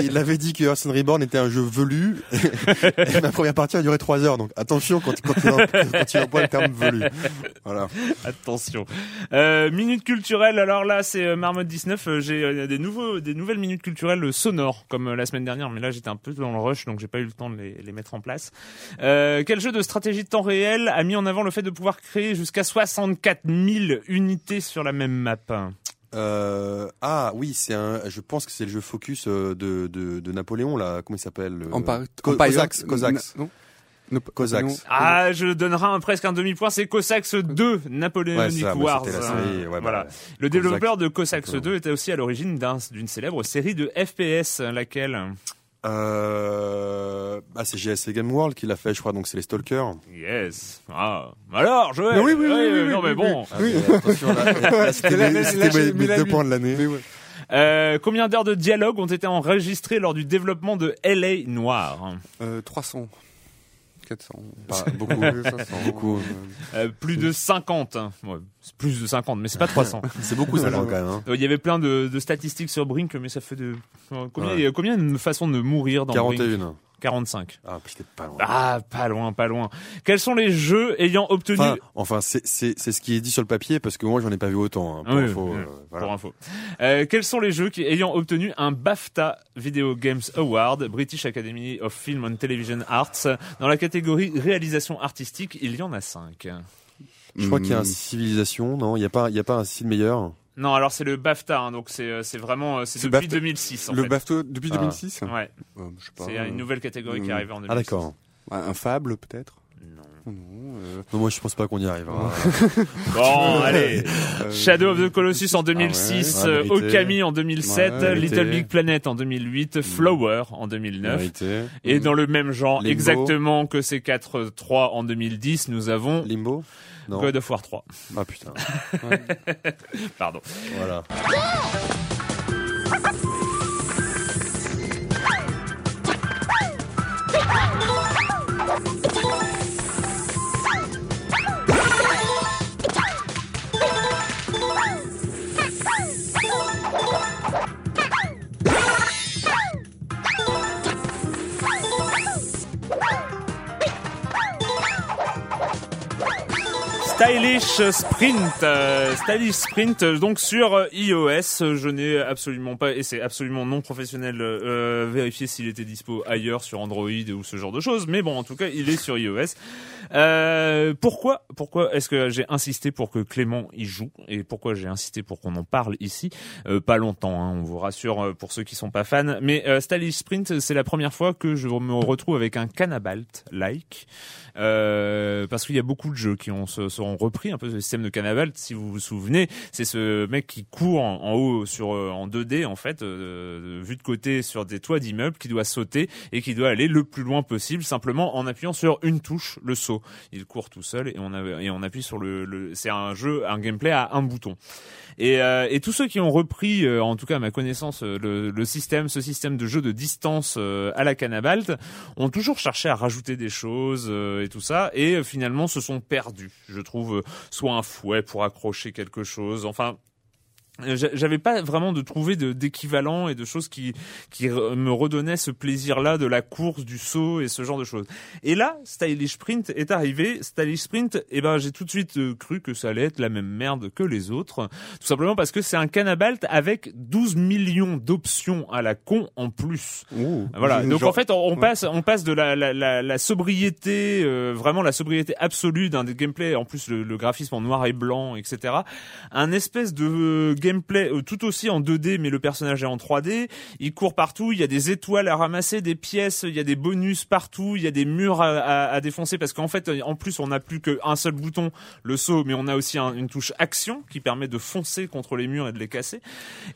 il avait dit que Hearthstone Reborn était un jeu velu. Et ma première partie a duré trois heures. Donc attention quand, quand, em- quand emploie le terme velu. Voilà. Attention. Euh, minute culturelle, alors là c'est euh, Marmotte 19, euh, j'ai euh, des nouveaux des nouvelles minutes culturelles sonores comme la semaine dernière, mais là j'étais un peu dans le rush donc j'ai pas eu le temps de les, les mettre en place. Euh, quel jeu de stratégie de temps réel a mis en avant le fait de pouvoir créer jusqu'à 64 000 unités sur la même map? Euh, ah oui, c'est un. Je pense que c'est le jeu Focus euh, de, de, de Napoléon là. Comment il s'appelle Cossacks. Cossacks. Cossacks. Ah, je donnerai un, presque un demi-point, c'est Cossacks 2, Napoleonic Ouais, ça, bah, Wars. série, ouais, bah, voilà. ouais. Le développeur Cossacks. de Cossacks D'accord. 2 était aussi à l'origine d'un- d'une célèbre série de FPS, laquelle Euh, bah, c'est GSC Game World qui l'a fait, je crois. Donc c'est les Stalkers. Yes. Ah. Alors, Joël. Oui, oui, oui, oui, euh, oui, non, mais bon. Ah, mais attention, là, là, c'était mes, mes- deux points de l'année. Ouais. Euh, combien d'heures de dialogue ont été enregistrées lors du développement de LA Noir Euh, 300. 400. Pas beaucoup. 500, Beaucoup. euh, Plus de 50. hein. Ouais, c'est plus de 50, mais c'est pas 300. C'est beaucoup ça quand même. Hein. Euh, Il y avait plein de, de statistiques sur Brink, mais ça fait de... Combien, Ouais. combien de façons de mourir dans Brink? 41. 45. Ah, pas loin. Ah, pas loin, pas loin. Quels sont les jeux ayant obtenu... Enfin, enfin c'est c'est c'est ce qui est dit sur le papier parce que moi j'en ai pas vu autant. Hein, pour Oui, info, oui, euh, voilà. pour info. Euh, quels sont les jeux qui, ayant obtenu un BAFTA Video Games Award, British Academy of Film and Television Arts, dans la catégorie réalisation artistique, il y en a cinq. Je crois qu'il y a un Hmm. civilisation, non Il y a pas il y a pas un style meilleur? Non, alors c'est le BAFTA, hein, donc c'est euh, c'est vraiment euh, c'est depuis BAFTA 2006 en Le fait. BAFTA depuis Ah. 2006 Ouais, Euh, c'est euh, une nouvelle catégorie qui est arrivée en 2006. Ah d'accord. Un fable peut-être? Non. Non. euh, Non, moi je pense pas qu'on y arrivera. Bon, allez. euh, Shadow of the Colossus en 2006, Ah ouais, ouais, mérité. Okami en 2007, Ouais, Little. Big Planet en 2008, Flower en 2009. Vérité. Et dans le même genre, Limbo. exactement que ces 4-3 en 2010, nous avons Limbo Non. God of War 3. Ah putain. Pardon. Voilà. Stylish Sprint, euh, Stylish Sprint, euh, donc sur euh, iOS. Je n'ai absolument pas, et c'est absolument non professionnel, euh, vérifié s'il était dispo ailleurs sur Android ou ce genre de choses. Mais bon, en tout cas, il est sur iOS. Euh, pourquoi, pourquoi est-ce que j'ai insisté pour que Clément y joue et pourquoi j'ai insisté pour qu'on en parle ici? Pas longtemps, hein, on vous rassure pour ceux qui sont pas fans. Mais Stylish Sprint, c'est la première fois que je me retrouve avec un Canabalt like parce qu'il y a beaucoup de jeux qui ont ce, ce sont repris un peu le système de Canabalt. Si vous vous souvenez, c'est ce mec qui court en, en haut sur euh, en 2D en fait, euh, vu de côté sur des toits d'immeubles, qui doit sauter et qui doit aller le plus loin possible simplement en appuyant sur une touche, le saut. Il court tout seul et on a, et on appuie sur le. le c'est un jeu, un gameplay à un bouton. Et, euh, et tous ceux qui ont repris, euh, en tout cas à ma connaissance, euh, le, le système, ce système de jeu de distance euh, à la Canabalt, ont toujours cherché à rajouter des choses et tout ça, et finalement se sont perdus. Je trouve euh, soit un fouet pour accrocher quelque chose, enfin. Euh, j'a- J'avais pas vraiment de trouver d'équivalent et de choses qui qui me redonnaient ce plaisir-là de la course, du saut et ce genre de choses. Et là, Stylish Sprint est arrivé. Stylish Sprint, eh ben j'ai tout de suite euh, cru que ça allait être la même merde que les autres, tout simplement parce que c'est un Canabalt avec 12 millions d'options à la con en plus. Voilà. Donc Genre- en fait, on, passe, on passe de la, la, la, la sobriété, euh, vraiment la sobriété absolue d'un des gameplays, en plus le, le graphisme en noir et blanc, etc. Un espèce de euh, gameplay euh, tout aussi en 2D, mais le personnage est en 3D. Il court partout. Il y a des étoiles à ramasser, des pièces. Il y a des bonus partout. Il y a des murs à, à, à défoncer parce qu'en fait, euh, en plus, on n'a plus qu'un seul bouton, le saut, mais on a aussi un- une touche action qui permet de foncer contre les murs et de les casser.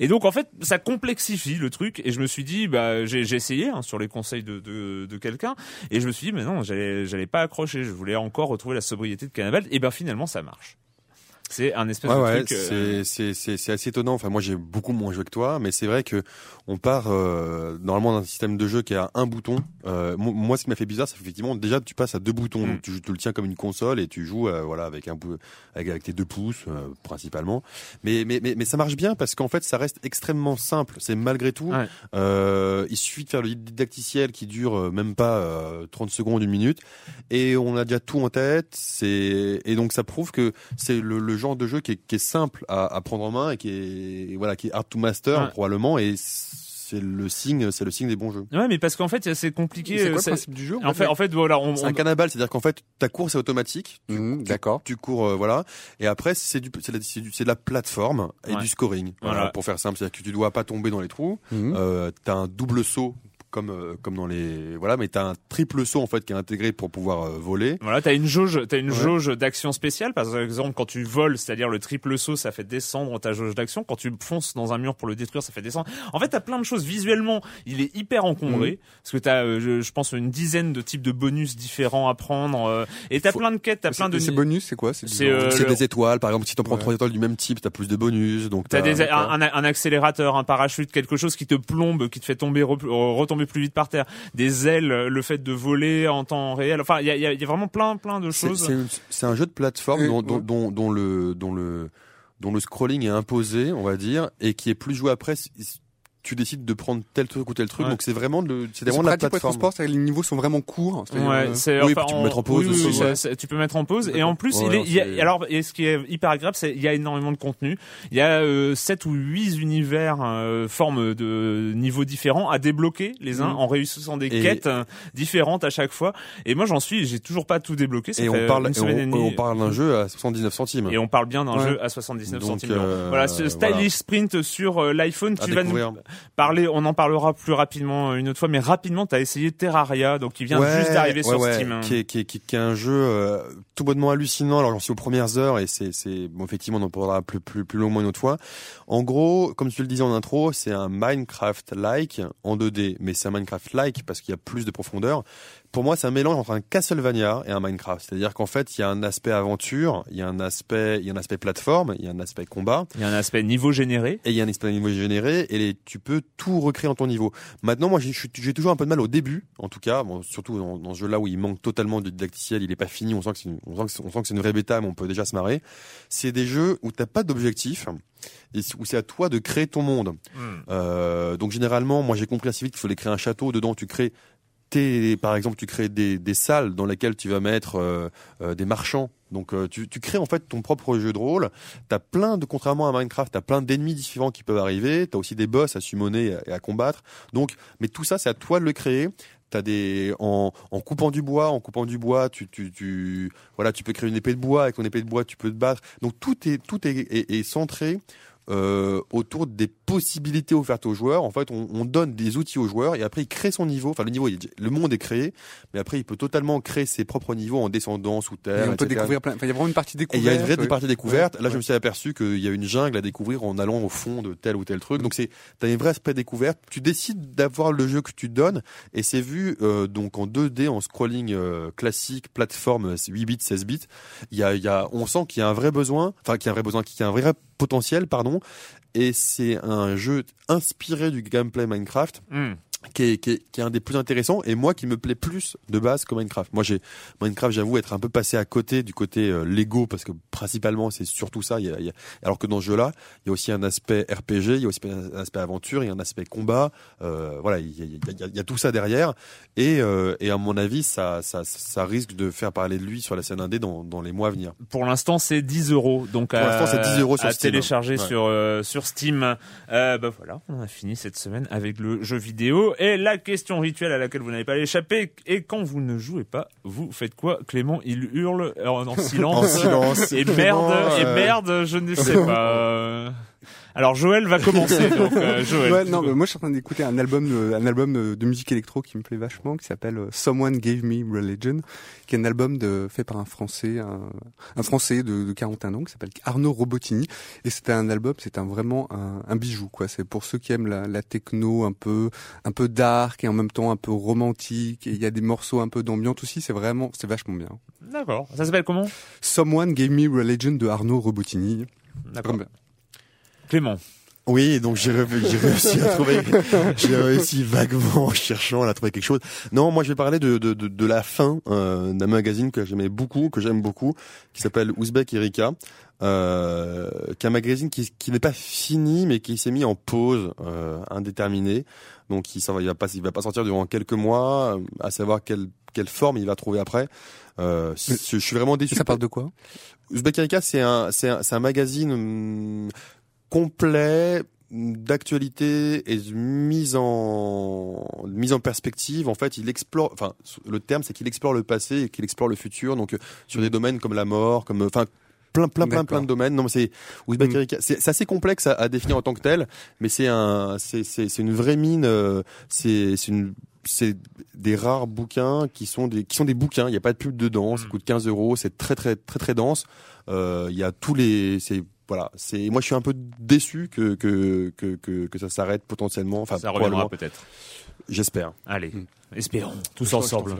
Et donc en fait, ça complexifie le truc. Et je me suis dit, bah j'ai essayé hein, sur les conseils de, de, de quelqu'un, et je me suis dit, mais non, j'allais j'allais pas accrocher. Je voulais encore retrouver la sobriété de Cannibal. Et ben finalement, ça marche. C'est un espèce Ouais, de ouais, truc. euh, c'est c'est c'est c'est assez étonnant. Enfin, moi, j'ai beaucoup moins joué que toi, mais c'est vrai que on part euh, normalement d'un système de jeu qui a un bouton. Euh, mo- moi, ce qui m'a fait bizarre, c'est qu'effectivement, déjà, tu passes à deux boutons. Mm. Donc, tu, tu le tiens comme une console et tu joues, euh, voilà, avec un avec, avec tes deux pouces euh, principalement. Mais, mais mais mais ça marche bien parce qu'en fait, ça reste extrêmement simple. C'est malgré tout. Ouais. Euh, il suffit de faire le didacticiel qui dure euh, même pas euh, 30 secondes, une minute, et on a déjà tout en tête. C'est et donc ça prouve que c'est le, le genre de jeu qui est, qui est simple à, à prendre en main et qui est voilà qui est hard to master Ouais. probablement et c'est le signe c'est le signe des bons jeux. Ouais, mais parce qu'en fait, c'est compliqué. C'est quoi euh, le principe du jeu En fait, en fait, voilà, on, C'est on- un cannibale, c'est-à-dire qu'en fait ta course est automatique. Mhm, D'accord. Tu cours, euh, voilà, et après c'est du, c'est de, la- c'est du- c'est de la plateforme et Ouais. du scoring. Voilà, Voilà. pour faire simple, c'est-à-dire que tu dois pas tomber dans les trous. Mhm. Euh, t'as un double saut comme euh, comme dans les voilà, mais t'as un triple saut en fait qui est intégré pour pouvoir euh, voler. Voilà, t'as une jauge, t'as une Ouais. jauge d'action spéciale. Par exemple, quand tu voles, c'est-à-dire le triple saut, ça fait descendre ta jauge d'action. Quand tu fonces dans un mur pour le détruire, ça fait descendre. En fait, t'as plein de choses. Visuellement, il est hyper encombré Mhm. parce que t'as, euh, je, je pense, une dizaine de types de bonus différents à prendre. euh, et t'as Faut- plein de quêtes, t'as plein de. C'est bonus, c'est quoi? C'est euh, le- des étoiles, par exemple, si t'en prends Ouais. trois étoiles du même type, t'as plus de bonus. Donc T'as des, un, accélérateur, un parachute, quelque chose qui te plombe, qui te fait tomber, re- plus vite par terre. Des ailes, le fait de voler en temps réel. Enfin, il y a, il y a- il y a vraiment plein, plein de choses. C'est un jeu de plateforme dont, dont le dont le dont le scrolling est imposé, on va dire, et qui est plus joué après. Tu décides de prendre tel truc ou tel truc, Ouais. donc c'est vraiment de, c'est vraiment la pour plateforme. sport, c'est-à-dire que les niveaux sont vraiment courts. Ouais, euh, c'est oui, enfin, tu peux mettre en pause oui, oui, aussi, ça- ouais. ça- tu peux mettre en pause et en plus Ouais, il est non, il y a- alors et ce qui est hyper agréable c'est il y a énormément de contenu. Il y a euh, 7 ou 8 univers euh, formes de niveaux différents à débloquer les uns Mhm. en réussissant des Et- quêtes euh, différentes à chaque fois et moi j'en suis j'ai toujours pas tout débloqué ça Et fait on parle, une et on, semaine et demie. on parle d'un jeu à 79 centimes. et on parle bien d'un Ouais. jeu à 79 Donc, centimes. euh, voilà, ce Stylish voilà. Sprint sur euh, l'iPhone, À tu vas nous découvrir. Parler, on en parlera plus rapidement une autre fois, mais rapidement, tu as essayé Terraria, donc il vient Ouais, juste d'arriver ouais, sur ouais, Steam. hein. Qui est, qui est, qui est- qui est un jeu euh, tout bonnement hallucinant. Alors j'en suis aux premières heures et c'est, c'est bon, effectivement on en parlera plus, plus, plus longuement une autre fois. En gros, comme tu le disais en intro, c'est un Minecraft-like en 2D, mais c'est un Minecraft-like parce qu'il y a plus de profondeur. Pour moi, c'est un mélange entre un Castlevania et un Minecraft. C'est-à-dire qu'en fait, il y a un aspect aventure, il y a un aspect, il y a un aspect plateforme, il y a un aspect combat. Il y a un aspect niveau généré. Et il y a un espace niveau généré et les- tu peux tout recréer en ton niveau. Maintenant, moi, j'ai toujours un peu de mal au début, en tout cas, bon, surtout dans, dans ce jeu-là où il manque totalement de didacticiel, il est pas fini, on sent que c'est une, on sent que c'est- on sent que c'est une vraie bêta, mais on peut déjà se marrer. C'est des jeux où t'as pas d'objectif et où c'est à toi de créer ton monde. Hmm. Euh, donc généralement, moi j'ai compris assez vite qu'il fallait créer un château. Dedans, tu crées par exemple, tu crées des, des salles dans lesquelles tu vas mettre euh, euh, des marchands. Donc euh, tu, tu crées en fait ton propre jeu de rôle. T'as plein de, contrairement à Minecraft, t'as plein d'ennemis différents qui peuvent arriver. T'as aussi des boss à summoner et à, combattre. Donc, mais tout ça, c'est à toi de le créer. T'as des en, en coupant du bois, en coupant du bois, tu, tu, tu voilà, tu peux créer une épée de bois. Avec ton épée de bois, tu peux te battre. Donc tout est tout est, est, est centré euh, autour des possibilités offertes aux joueurs. En fait, on, on, donne des outils aux joueurs et après il crée son niveau. Enfin, le niveau, il, le monde est créé, mais après il peut totalement créer ses propres niveaux en descendant sous terre. Et on peut découvrir plein. Enfin, il y a vraiment une partie découverte. Il y a une vraie ouais. partie découverte. Ouais, Là, je me suis aperçu qu'il y a une jungle à découvrir en allant au fond de tel ou tel truc. Donc c'est, t'as un vrai aspect découverte. Tu décides d'avoir le jeu que tu donnes et c'est vu euh, donc en 2D en scrolling euh, classique, plateforme 8 bits, 16 bits. Il y a, il y a, on sent qu'il y a un vrai besoin, enfin qu'il y a un vrai besoin, qu'il y a un vrai potentiel, pardon. Et c'est un jeu inspiré du gameplay Minecraft Hmm. Qui est, qui, est, qui est un des plus intéressants et moi qui me plaît plus de base que Minecraft. Moi j'ai Minecraft j'avoue être un peu passé à côté du côté euh, Lego parce que principalement c'est surtout ça. Il y a, il y a- alors que dans ce jeu-là il y a aussi un aspect RPG, il y a aussi un aspect aventure, il y a un aspect combat. Euh, voilà il y, a, il y a- il y a tout ça derrière et, euh, et à mon avis ça, ça, ça risque de faire parler de lui sur la scène indé dans, dans les mois à venir. Pour l'instant, c'est 10 euros. Donc Pour à, l'instant, c'est 10 euros sur à Steam. télécharger Ouais. sur euh, sur Steam. Euh, bah voilà, on a fini cette semaine avec le jeu vidéo et la question rituelle à laquelle vous n'avez pas échappé. Et quand vous ne jouez pas, vous faites quoi Clément, il hurle en, en silence. En silence. Et Clément, merde, et euh, merde, je ne sais pas. Euh, Alors Joël va commencer. Donc euh, Joël. Ouais, non, mais moi je suis en train d'écouter un album, de, un album de, de musique électro qui me plaît vachement, qui s'appelle euh, Someone Gave Me Religion, qui est un album de, fait par un Français, un, un Français de, de 41 ans, qui s'appelle Arnaud Robotini. Et c'est un album, c'est un vraiment un, un bijou, quoi. C'est pour ceux qui aiment la, la techno un peu, un peu dark et en même temps un peu romantique. Et il y a des morceaux un peu d'ambiance aussi. C'est vraiment, c'est vachement bien. D'accord. Ça s'appelle comment? Someone Gave Me Religion de Arnaud Robotini. D'accord. Clément. Oui, donc j'ai réussi à trouver, j'ai réussi vaguement en cherchant à trouver quelque chose. Non, moi je vais parler de, de, de, de la fin euh, d'un magazine que j'aimais beaucoup, que j'aime beaucoup, qui s'appelle Ouzbek Erika, euh, qui est un magazine qui, qui n'est pas fini, mais qui s'est mis en pause euh, indéterminée. Donc il, s'en va, il va pas, il va pas sortir durant quelques mois, euh, à savoir quelle quelle forme il va trouver après. Euh, je, suis vraiment déçu. Ça parle de quoi? Uzbek Erika, c'est un, c'est un, c'est un magazine hum, complet d'actualité et de mise en mise en perspective. En fait il explore enfin le terme c'est qu'il explore le passé et qu'il explore le futur. Donc euh, sur des domaines comme la mort comme enfin plein plein plein plein de domaines. Non c'est Mm. C'est c'est assez complexe à, à définir en tant que tel mais c'est un c'est c'est c'est une vraie mine euh, c'est c'est une c'est des rares bouquins qui sont des qui sont des bouquins. Il n'y a pas de pub dedans. Ça coûte 15 euros. C'est très très très très dense. Euh, il y a tous les c'est voilà c'est moi je suis un peu déçu que que que que, que ça s'arrête potentiellement enfin Ça reviendra peut-être. j'espère. Allez, espérons tous ensemble.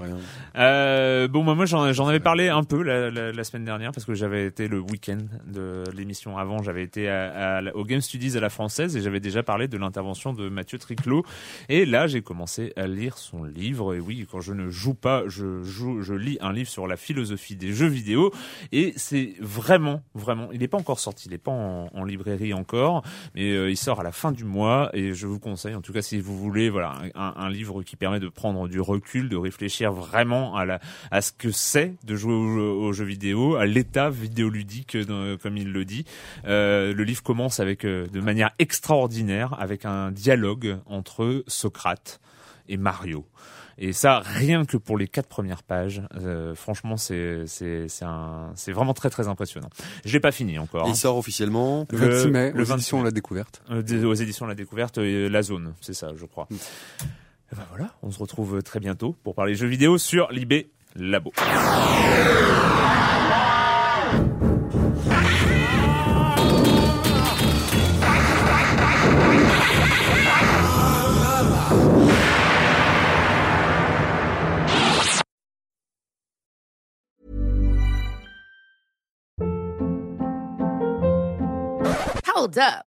Euh, bon, bah, moi j'en avais parlé un peu la, la, la semaine dernière parce que j'avais été le week-end de l'émission avant, j'avais été à, à au Game Studies à la française et j'avais déjà parlé de l'intervention de Mathieu Triclot. Et là, j'ai commencé à lire son livre. Et oui, quand je ne joue pas, je joue, je lis un livre sur la philosophie des jeux vidéo. Et c'est vraiment, vraiment, il n'est pas encore sorti, il n'est pas en, en librairie encore, mais euh, il sort à la fin du mois. Et je vous conseille, en tout cas, si vous voulez, voilà, un, un livre qui permet de prendre du recul, de réfléchir vraiment à la, à ce que c'est de jouer aux, aux jeux vidéo, à l'état vidéoludique, euh, comme il le dit. Euh, le livre commence avec, euh, de manière extraordinaire, avec un dialogue entre Socrate et Mario. Et ça, rien que pour les quatre premières pages, euh, franchement, c'est c'est c'est un c'est vraiment très très impressionnant. Je l'ai pas fini encore. Et hein. il sort officiellement Le 26 mai, le aux 26 éditions La Découverte. euh, aux éditions La Découverte, euh, La Zone, c'est ça, je crois. Et ben voilà, on se retrouve très bientôt pour parler jeux vidéo sur l'IB Labo. Hold up.